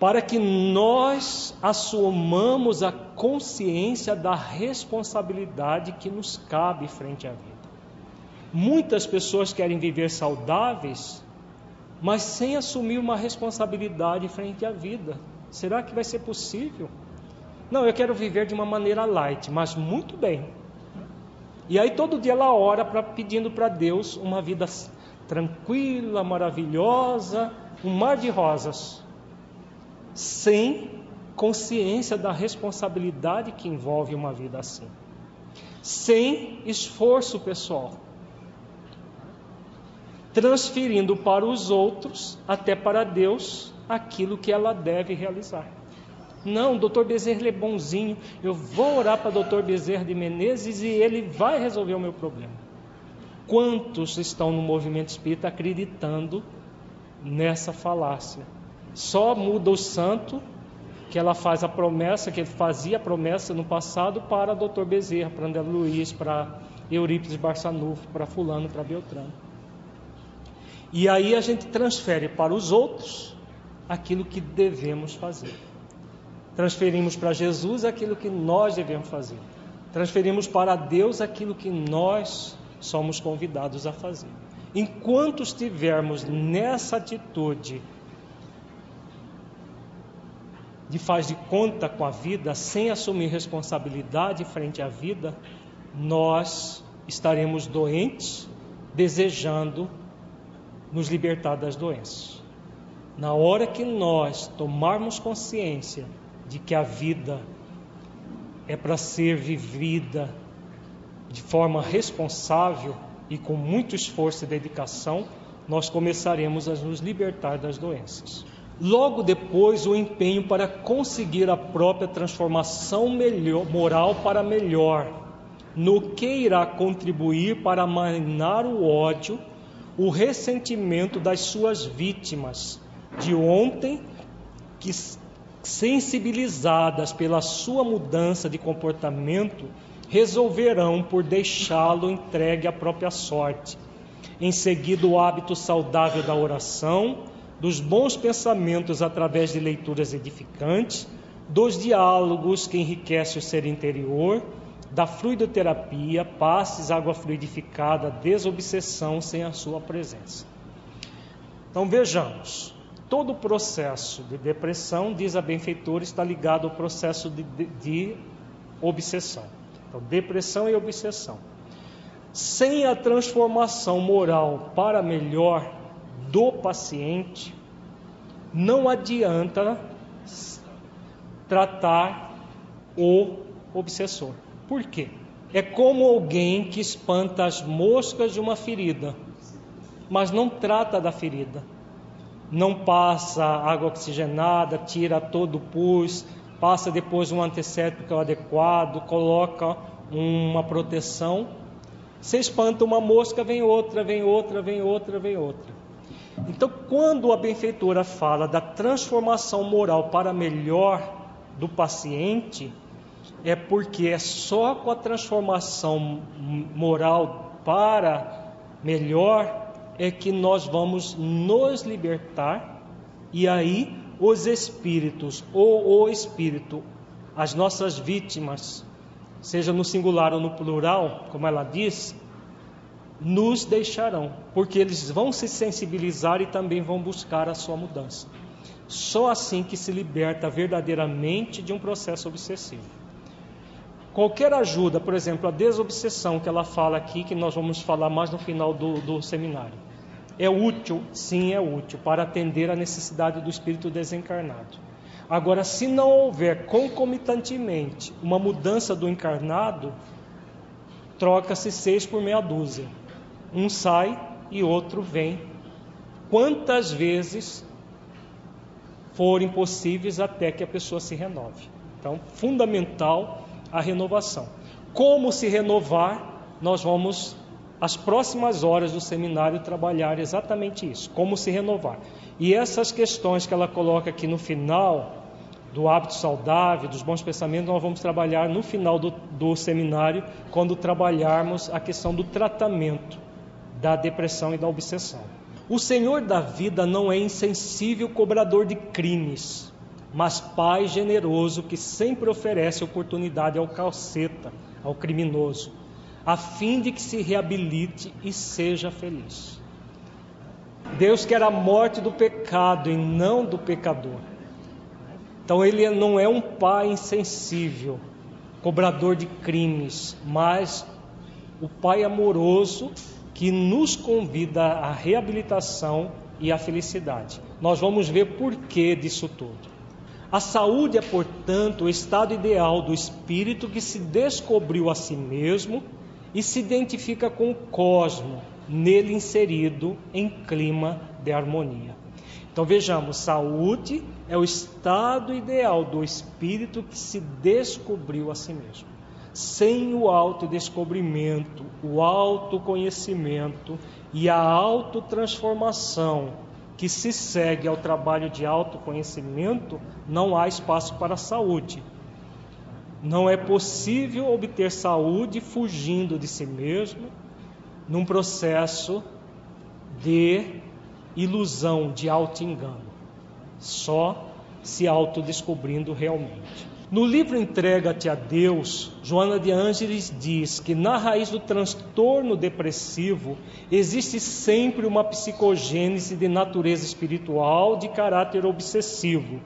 Para que nós assumamos a consciência da responsabilidade que nos cabe frente à vida. Muitas pessoas querem viver saudáveis, mas sem assumir uma responsabilidade frente à vida. Será que vai ser possível? Não, eu quero viver de uma maneira light, mas muito bem. E aí todo dia ela ora para pedindo para Deus uma vida tranquila, maravilhosa, um mar de rosas, sem consciência da responsabilidade que envolve uma vida assim, sem esforço pessoal, transferindo para os outros, até para Deus, aquilo que ela deve realizar. Não, o doutor Bezerra é bonzinho. Eu vou orar para o doutor Bezerra de Menezes e ele vai resolver o meu problema. Quantos estão no movimento espírita acreditando nessa falácia? Só muda o santo que ela faz a promessa, que ele fazia a promessa no passado para doutor Bezerra, para André Luiz, para Eurípides Barçanufo, para fulano, para Beltrano. E aí a gente transfere para os outros aquilo que devemos fazer. Transferimos para Jesus aquilo que nós devemos fazer. Transferimos para Deus aquilo que nós somos convidados a fazer. Enquanto estivermos nessa atitude de faz de conta com a vida, sem assumir responsabilidade frente à vida, nós estaremos doentes, desejando nos libertar das doenças. Na hora que nós tomarmos consciência de que a vida é para ser vivida de forma responsável e com muito esforço e dedicação, nós começaremos a nos libertar das doenças. Logo depois, o empenho para conseguir a própria transformação melhor, moral para melhor, no que irá contribuir para amainar o ódio, o ressentimento das suas vítimas de ontem, que sensibilizadas pela sua mudança de comportamento, resolverão por deixá-lo entregue à própria sorte. Em seguida, o hábito saudável da oração, dos bons pensamentos através de leituras edificantes, dos diálogos que enriquecem o ser interior, da fluidoterapia, passes, água fluidificada, desobsessão sem a sua presença. Então vejamos, todo o processo de depressão, diz a benfeitora, está ligado ao processo de, de, de obsessão. Então, depressão e obsessão. Sem a transformação moral para melhor do paciente, não adianta tratar o obsessor. Por quê? É como alguém que espanta as moscas de uma ferida, mas não trata da ferida. Não passa água oxigenada, tira todo o pus, passa depois um antisséptico adequado, coloca uma proteção. Você espanta uma mosca, vem outra, vem outra, vem outra, vem outra. Então, quando a benfeitora fala da transformação moral para melhor do paciente, é porque é só com a transformação moral para melhor é que nós vamos nos libertar e aí os espíritos ou o espírito, as nossas vítimas, seja no singular ou no plural, como ela diz, nos deixarão, porque eles vão se sensibilizar e também vão buscar a sua mudança. Só assim que se liberta verdadeiramente de um processo obsessivo. Qualquer ajuda, por exemplo, a desobsessão que ela fala aqui, que nós vamos falar mais no final do, do seminário, é útil? Sim, é útil para atender a necessidade do espírito desencarnado. Agora, se não houver concomitantemente uma mudança do encarnado, troca-se seis por meia dúzia. Um sai e outro vem. Quantas vezes forem possíveis até que a pessoa se renove. Então, fundamental a renovação. Como se renovar, nós vamos, as próximas horas do seminário, trabalhar exatamente isso: como se renovar. E essas questões que ela coloca aqui no final, do hábito saudável, dos bons pensamentos, nós vamos trabalhar no final do, do seminário, quando trabalharmos a questão do tratamento da depressão e da obsessão. O Senhor da vida não é insensível cobrador de crimes, mas Pai generoso que sempre oferece oportunidade ao calceta, ao criminoso, a fim de que se reabilite e seja feliz. Deus quer a morte do pecado e não do pecador. Então ele não é um pai insensível, cobrador de crimes, mas o pai amoroso que nos convida à reabilitação e à felicidade. Nós vamos ver por que disso tudo. A saúde é, portanto, o estado ideal do espírito que se descobriu a si mesmo e se identifica com o cosmo, nele inserido em clima de harmonia. Então vejamos, saúde é o estado ideal do espírito que se descobriu a si mesmo. Sem o autodescobrimento, o autoconhecimento e a autotransformação que se segue ao trabalho de autoconhecimento, não há espaço para a saúde. Não é possível obter saúde fugindo de si mesmo, num processo de ilusão, de auto-engano. Só se autodescobrindo realmente. No livro Entrega-te a Deus, Joana de Ângeles diz que na raiz do transtorno depressivo existe sempre uma psicogênese de natureza espiritual de caráter obsessivo,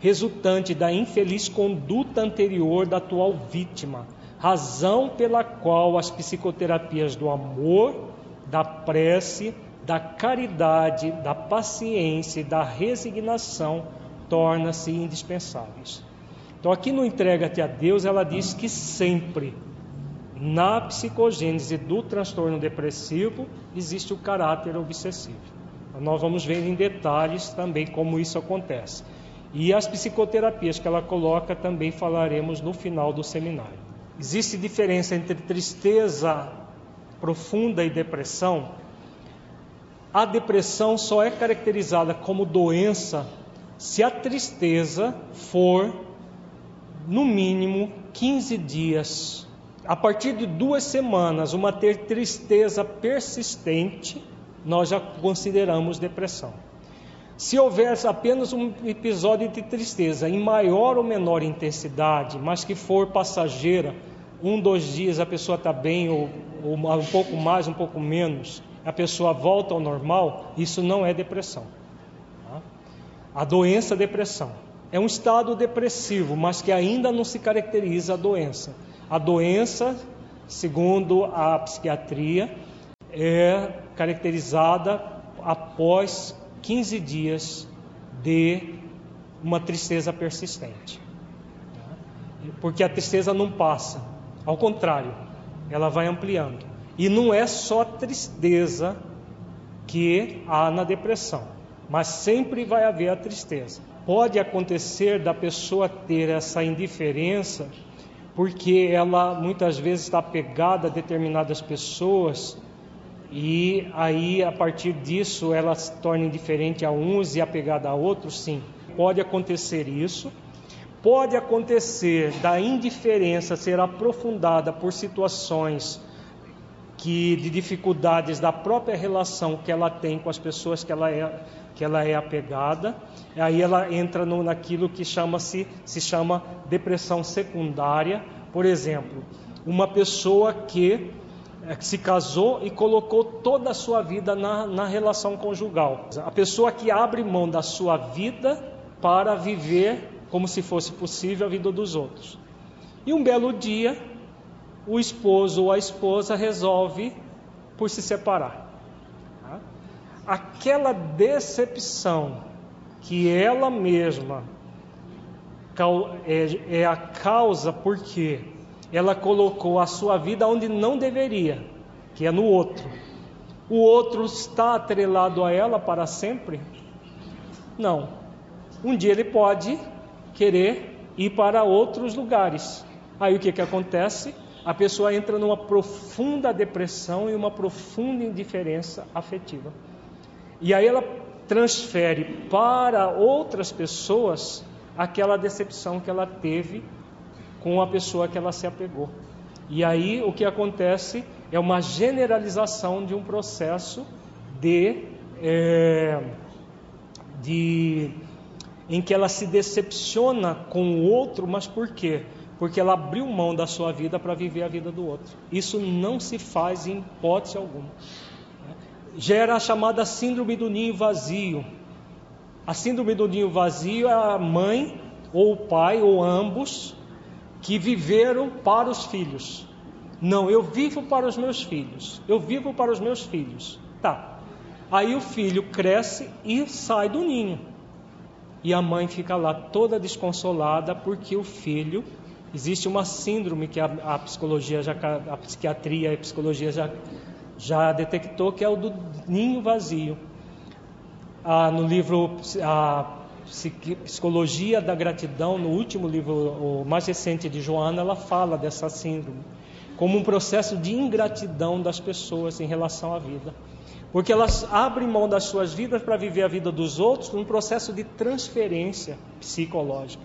resultante da infeliz conduta anterior da atual vítima, razão pela qual as psicoterapias do amor, da prece, da caridade, da paciência e da resignação tornam-se indispensáveis. Então, aqui no Entrega-te a Deus, ela diz que sempre na psicogênese do transtorno depressivo existe o caráter obsessivo. Então, nós vamos ver em detalhes também como isso acontece. E as psicoterapias que ela coloca também falaremos no final do seminário. Existe diferença entre tristeza profunda e depressão? A depressão só é caracterizada como doença se a tristeza for no mínimo 15 dias. A partir de duas semanas, uma ter tristeza persistente, nós já consideramos depressão. Se houver apenas um episódio de tristeza em maior ou menor intensidade, mas que for passageira, um, dois dias a pessoa está bem, ou, ou um pouco mais, um pouco menos, a pessoa volta ao normal, isso não é depressão. Tá? A doença é depressão. É um estado depressivo, mas que ainda não se caracteriza a doença. A doença, segundo a psiquiatria, é caracterizada após 15 dias de uma tristeza persistente. Porque a tristeza não passa, ao contrário, ela vai ampliando. E não é só tristeza que há na depressão, mas sempre vai haver a tristeza. Pode acontecer da pessoa ter essa indiferença porque ela muitas vezes está pegada a determinadas pessoas e aí a partir disso ela se torna indiferente a uns e apegada a outros, sim. Pode acontecer isso. Pode acontecer da indiferença ser aprofundada por situações que de dificuldades da própria relação que ela tem com as pessoas que ela é que ela é apegada, aí ela entra no, naquilo que chama-se se chama depressão secundária, por exemplo, uma pessoa que é, se casou e colocou toda a sua vida na, na relação conjugal. A pessoa que abre mão da sua vida para viver como se fosse possível a vida dos outros. E um belo dia, o esposo ou a esposa resolve por se separar. Aquela decepção que ela mesma é, é a causa porque ela colocou a sua vida onde não deveria, que é no outro. O outro está atrelado a ela para sempre? Não. Um dia ele pode querer ir para outros lugares. Aí o que, que acontece? a pessoa entra numa profunda depressão e uma profunda indiferença afetiva. E aí ela transfere para outras pessoas aquela decepção que ela teve com a pessoa que ela se apegou. E aí o que acontece é uma generalização de um processo de, é, de em que ela se decepciona com o outro, mas por quê? porque ela abriu mão da sua vida para viver a vida do outro. Isso não se faz em hipótese alguma. Gera a chamada síndrome do ninho vazio. A síndrome do ninho vazio é a mãe ou o pai ou ambos que viveram para os filhos. Não, eu vivo para os meus filhos. Eu vivo para os meus filhos. Tá. Aí o filho cresce e sai do ninho. E a mãe fica lá toda desconsolada porque o filho Existe uma síndrome que a, a psicologia, já, a psiquiatria e a psicologia já, já detectou, que é o do ninho vazio. Ah, no livro a Psicologia da Gratidão, no último livro, o mais recente de Joana, ela fala dessa síndrome como um processo de ingratidão das pessoas em relação à vida. Porque elas abrem mão das suas vidas para viver a vida dos outros num processo de transferência psicológica.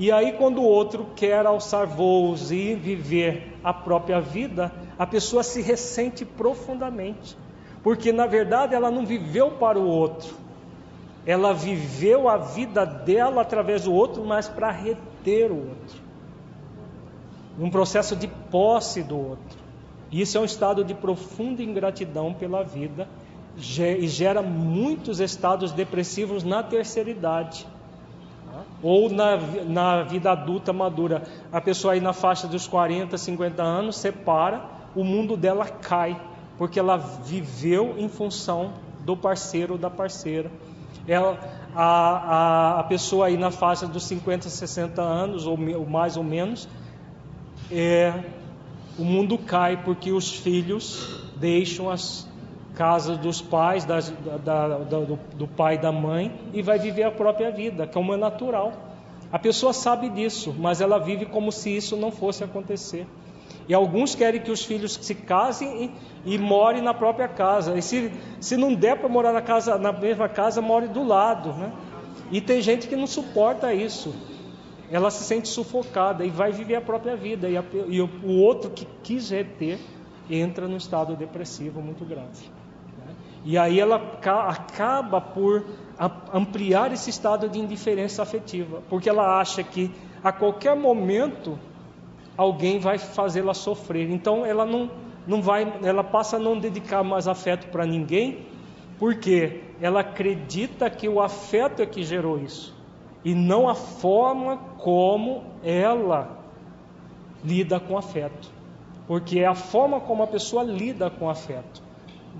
E aí, quando o outro quer alçar voos e viver a própria vida, a pessoa se ressente profundamente, porque na verdade ela não viveu para o outro, ela viveu a vida dela através do outro, mas para reter o outro, um processo de posse do outro. Isso é um estado de profunda ingratidão pela vida e gera muitos estados depressivos na terceira idade ou na, na vida adulta madura, a pessoa aí na faixa dos 40, 50 anos separa, o mundo dela cai, porque ela viveu em função do parceiro ou da parceira. Ela, a, a, a pessoa aí na faixa dos 50, 60 anos, ou, ou mais ou menos, é, o mundo cai porque os filhos deixam as casa dos pais, da, da, da, do, do pai e da mãe, e vai viver a própria vida, como é natural. A pessoa sabe disso, mas ela vive como se isso não fosse acontecer. E alguns querem que os filhos se casem e, e morem na própria casa. E se, se não der para morar na, casa, na mesma casa, more do lado. Né? E tem gente que não suporta isso. Ela se sente sufocada e vai viver a própria vida. E, a, e o, o outro que quis reter entra num estado depressivo muito grave. E aí ela acaba por ampliar esse estado de indiferença afetiva, porque ela acha que a qualquer momento alguém vai fazê-la sofrer. Então ela não, não vai, ela passa a não dedicar mais afeto para ninguém, porque ela acredita que o afeto é que gerou isso e não a forma como ela lida com afeto. Porque é a forma como a pessoa lida com afeto,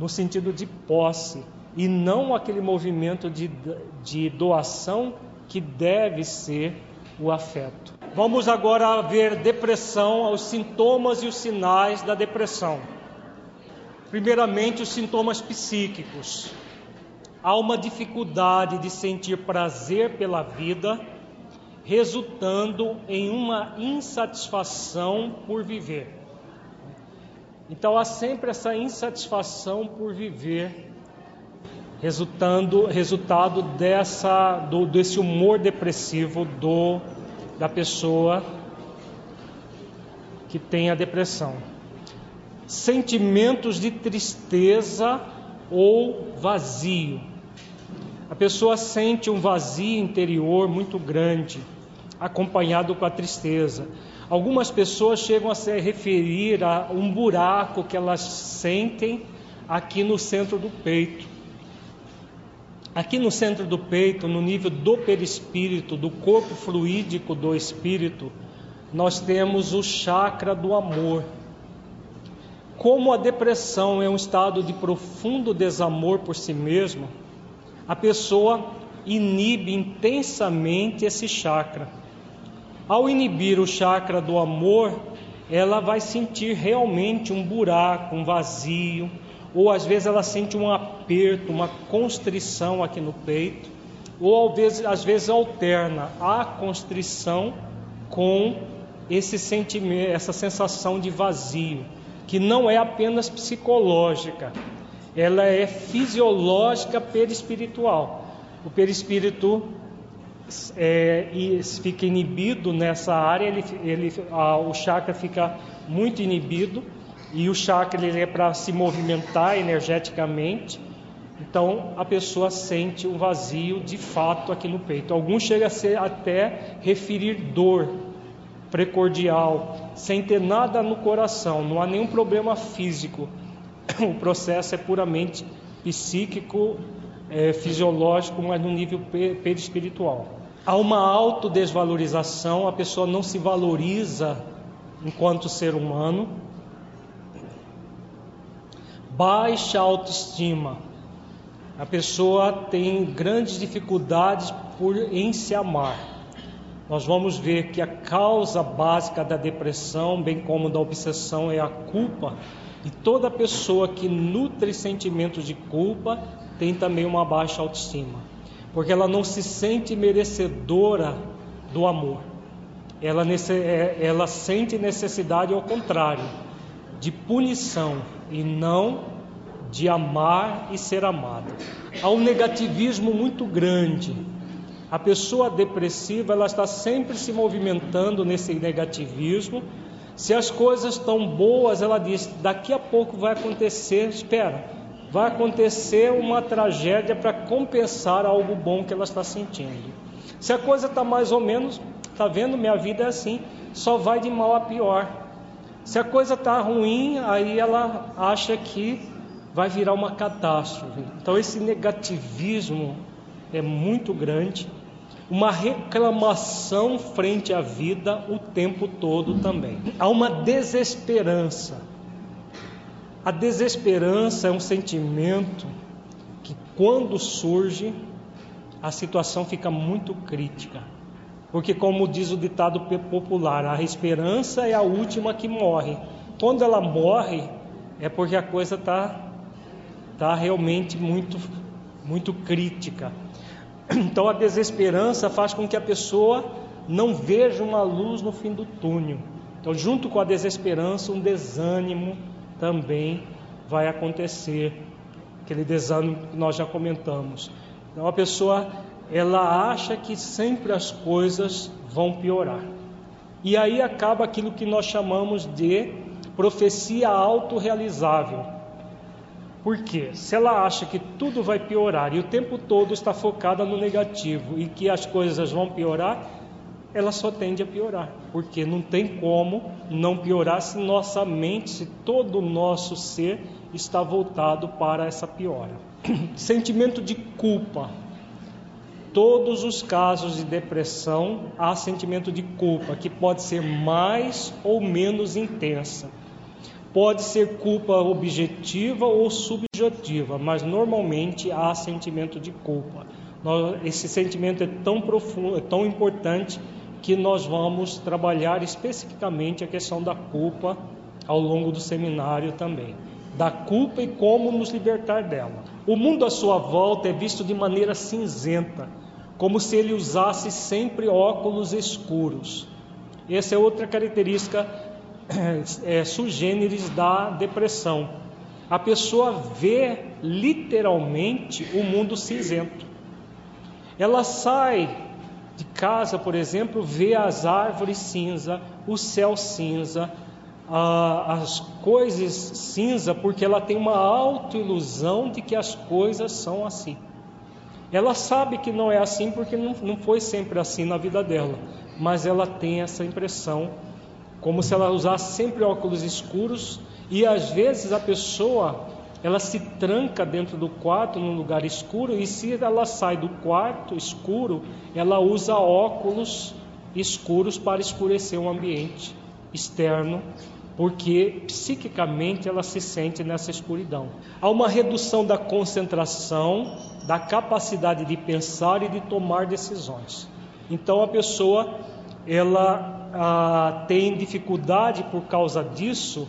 no sentido de posse, e não aquele movimento de, de doação que deve ser o afeto. Vamos agora ver depressão, os sintomas e os sinais da depressão. Primeiramente, os sintomas psíquicos. Há uma dificuldade de sentir prazer pela vida, resultando em uma insatisfação por viver. Então há sempre essa insatisfação por viver, resultando resultado dessa do, desse humor depressivo do da pessoa que tem a depressão. Sentimentos de tristeza ou vazio. A pessoa sente um vazio interior muito grande, acompanhado com a tristeza. Algumas pessoas chegam a se referir a um buraco que elas sentem aqui no centro do peito. Aqui no centro do peito, no nível do perispírito, do corpo fluídico do espírito, nós temos o chakra do amor. Como a depressão é um estado de profundo desamor por si mesmo, a pessoa inibe intensamente esse chakra. Ao inibir o chakra do amor, ela vai sentir realmente um buraco, um vazio, ou às vezes ela sente um aperto, uma constrição aqui no peito, ou às vezes, às vezes alterna a constrição com esse sentimento, essa sensação de vazio, que não é apenas psicológica, ela é fisiológica perispiritual. O perispírito é, fica inibido nessa área, ele, ele, a, o chakra fica muito inibido e o chakra ele é para se movimentar energeticamente. Então a pessoa sente um vazio de fato aqui no peito. Alguns chegam a ser até referir dor precordial, sem ter nada no coração, não há nenhum problema físico. (coughs) O processo é puramente psíquico, é, fisiológico, mas no nível perispiritual. Há uma autodesvalorização, a pessoa não se valoriza enquanto ser humano baixa autoestima. A pessoa tem grandes dificuldades por em se amar. Nós vamos ver que a causa básica da depressão, bem como da obsessão, é a culpa. E toda pessoa que nutre sentimentos de culpa tem também uma baixa autoestima, porque ela não se sente merecedora do amor. Ela, é, ela sente necessidade ao contrário, de punição e não de amar e ser amada. Há um negativismo muito grande. A pessoa depressiva, ela está sempre se movimentando nesse negativismo. Se as coisas estão boas, ela diz: daqui a pouco vai acontecer, espera, vai acontecer uma tragédia para compensar algo bom que ela está sentindo. Se a coisa está mais ou menos, está vendo, minha vida é assim, só vai de mal a pior. Se a coisa está ruim, aí ela acha que vai virar uma catástrofe. Então, esse negativismo é muito grande, uma reclamação frente à vida o tempo todo também. Há uma desesperança. A desesperança é um sentimento que, quando surge, a situação fica muito crítica. Porque, como diz o ditado popular, a esperança é a última que morre. Quando ela morre, é porque a coisa está tá realmente muito, muito crítica. (clears throat) Então, a desesperança faz com que a pessoa não veja uma luz no fim do túnel. Então, junto com a desesperança, um desânimo também vai acontecer. Aquele desânimo que nós já comentamos. Então, a pessoa ela acha que sempre as coisas vão piorar. E aí acaba aquilo que nós chamamos de profecia autorrealizável. Por quê? Se ela acha que tudo vai piorar e o tempo todo está focada no negativo e que as coisas vão piorar, ela só tende a piorar, porque não tem como não piorar se nossa mente, se todo o nosso ser está voltado para essa piora. (clears throat) Sentimento de culpa. Todos os casos de depressão há sentimento de culpa, que pode ser mais ou menos intensa. Pode ser culpa objetiva ou subjetiva, mas normalmente há sentimento de culpa. Esse sentimento é tão profundo, é tão importante que nós vamos trabalhar especificamente a questão da culpa ao longo do seminário também. Da culpa e como nos libertar dela. O mundo à sua volta é visto de maneira cinzenta, como se ele usasse sempre óculos escuros. Essa é outra característica é, sugêneres da depressão. A pessoa vê literalmente o mundo cinzento. Ela sai casa, por exemplo, vê as árvores cinza, o céu cinza, as coisas cinza, porque ela tem uma autoilusão de que as coisas são assim. Ela sabe que não é assim porque não, não foi sempre assim na vida dela, mas ela tem essa impressão, como se ela usasse sempre óculos escuros e às vezes a pessoa ela se tranca dentro do quarto num lugar escuro e se ela sai do quarto escuro, ela usa óculos escuros para escurecer o ambiente externo, porque psiquicamente ela se sente nessa escuridão. Há uma redução da concentração, da capacidade de pensar e de tomar decisões. Então a pessoa ela ah, tem dificuldade por causa disso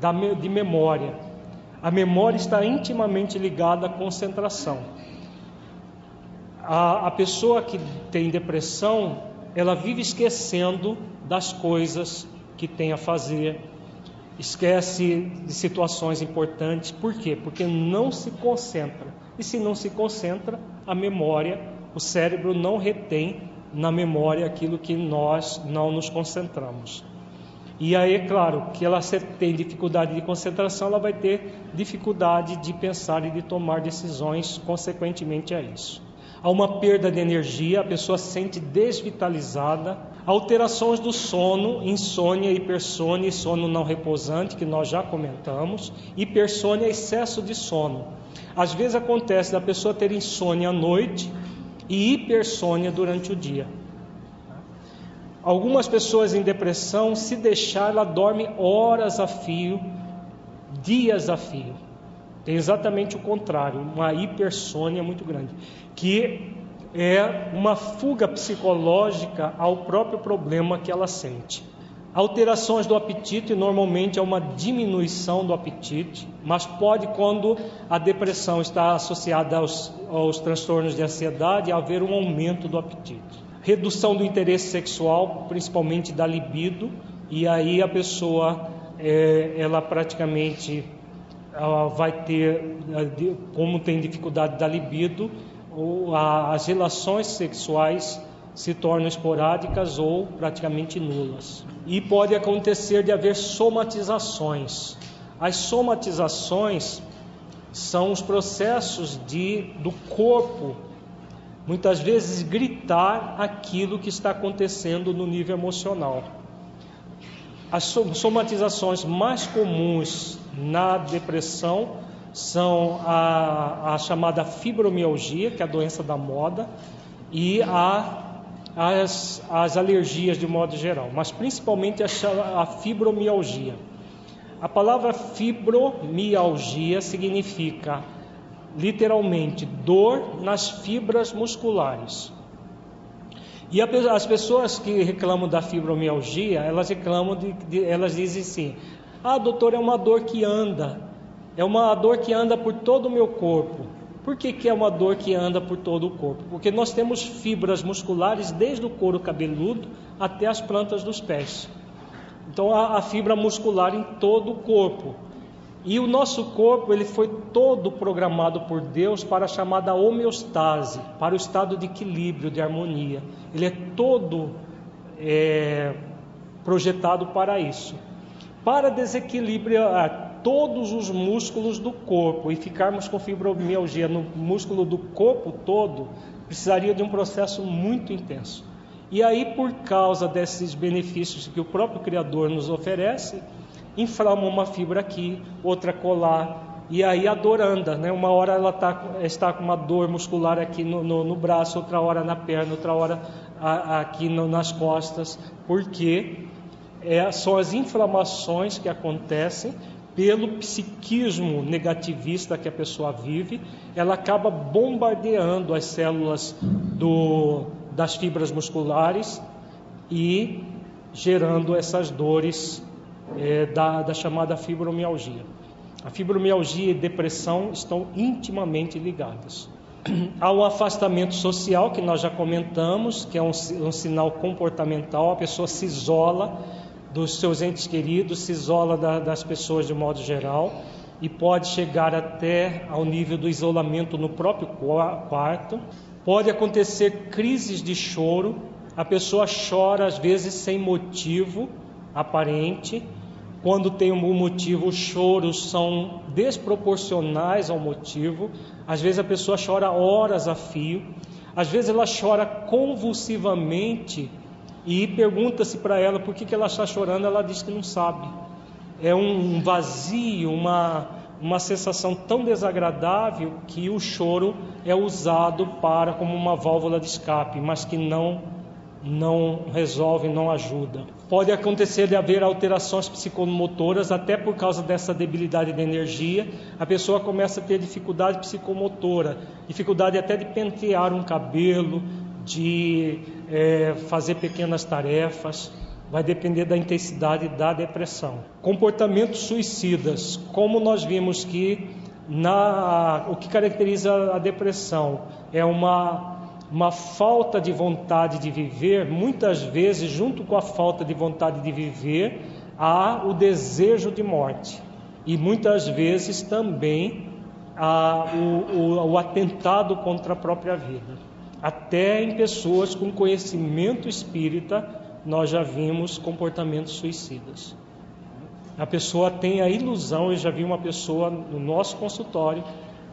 da, de memória a memória está intimamente ligada à concentração. A, a pessoa que tem depressão, ela vive esquecendo das coisas que tem a fazer, esquece de situações importantes. Por quê? Porque não se concentra. E se não se concentra, a memória, o cérebro não retém na memória aquilo que nós não nos concentramos. E aí, é claro, que ela tem dificuldade de concentração, ela vai ter dificuldade de pensar e de tomar decisões consequentemente a isso. Há uma perda de energia, a pessoa se sente desvitalizada, alterações do sono, insônia, hipersônia e sono não repousante, que nós já comentamos, hipersônia é excesso de sono. Às vezes acontece da pessoa ter insônia à noite e hipersônia durante o dia. Algumas pessoas em depressão, se deixar, ela dorme horas a fio, dias a fio. Tem exatamente o contrário, uma hipersônia muito grande, que é uma fuga psicológica ao próprio problema que ela sente. Alterações do apetite normalmente é uma diminuição do apetite, mas pode, quando a depressão está associada aos, aos transtornos de ansiedade, haver um aumento do apetite redução do interesse sexual, principalmente da libido, e aí a pessoa é, ela praticamente ela vai ter, como tem dificuldade da libido, as relações sexuais se tornam esporádicas ou praticamente nulas. E pode acontecer de haver somatizações. As somatizações são os processos de, do corpo muitas vezes gritar aquilo que está acontecendo no nível emocional. As somatizações mais comuns na depressão são a, a chamada fibromialgia, que é a doença da moda, e a, as, as alergias de modo geral, mas principalmente a, a fibromialgia. A palavra fibromialgia significa literalmente dor nas fibras musculares. E as pessoas que reclamam da fibromialgia, elas reclamam de, de, elas dizem assim: "Ah, doutor, é uma dor que anda. É uma dor que anda por todo o meu corpo". Por que, que é uma dor que anda por todo o corpo? Porque nós temos fibras musculares desde o couro cabeludo até as plantas dos pés. Então a, a fibra muscular em todo o corpo. E o nosso corpo ele foi todo programado por Deus para a chamada homeostase, para o estado de equilíbrio, de harmonia. Ele é todo é, projetado para isso. Para desequilibrar, todos os músculos do corpo e ficarmos com fibromialgia no músculo do corpo todo, precisaria de um processo muito intenso. E aí, por causa desses benefícios que o próprio Criador nos oferece, inflama uma fibra aqui, outra colar, e aí a dor anda, né? Uma hora ela tá, está com uma dor muscular aqui no, no, no braço, outra hora na perna, outra hora a, a, aqui no, nas costas, porque é, são as inflamações que acontecem pelo psiquismo negativista que a pessoa vive, ela acaba bombardeando as células do, das fibras musculares e gerando essas dores é, da, da chamada fibromialgia. A fibromialgia e depressão estão intimamente ligadas. (clears throat) Há um afastamento social que nós já comentamos, que é um, um sinal comportamental, a pessoa se isola dos seus entes queridos, se isola da, das pessoas de modo geral e pode chegar até ao nível do isolamento no próprio quarto. Pode acontecer crises de choro, a pessoa chora às vezes sem motivo aparente. Quando tem um motivo, os choros são desproporcionais ao motivo. Às vezes a pessoa chora horas a fio. Às vezes ela chora convulsivamente e pergunta-se para ela por que, que ela está chorando, ela diz que não sabe. É um vazio, uma, uma sensação tão desagradável que o choro é usado para como uma válvula de escape, mas que não não resolve, não ajuda. Pode acontecer de haver alterações psicomotoras, até por causa dessa debilidade de energia, a pessoa começa a ter dificuldade psicomotora, dificuldade até de pentear um cabelo, de é, fazer pequenas tarefas, vai depender da intensidade da depressão. Comportamentos suicidas, como nós vimos que na, o que caracteriza a depressão é uma, uma falta de vontade de viver, muitas vezes, junto com a falta de vontade de viver, há o desejo de morte. E muitas vezes também há o, o, o atentado contra a própria vida. Até em pessoas com conhecimento espírita, nós já vimos comportamentos suicidas. A pessoa tem a ilusão, eu já vi uma pessoa no nosso consultório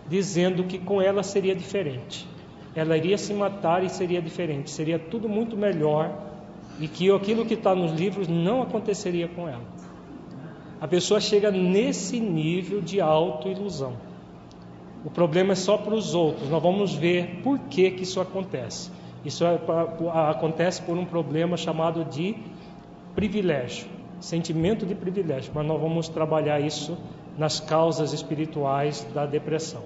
dizendo que com ela seria diferente. Ela iria se matar e seria diferente, seria tudo muito melhor e que aquilo que está nos livros não aconteceria com ela. A pessoa chega nesse nível de autoilusão. O problema é só para os outros. Nós vamos ver por que, que isso acontece. Isso é, acontece por um problema chamado de privilégio, sentimento de privilégio. Mas nós vamos trabalhar isso nas causas espirituais da depressão.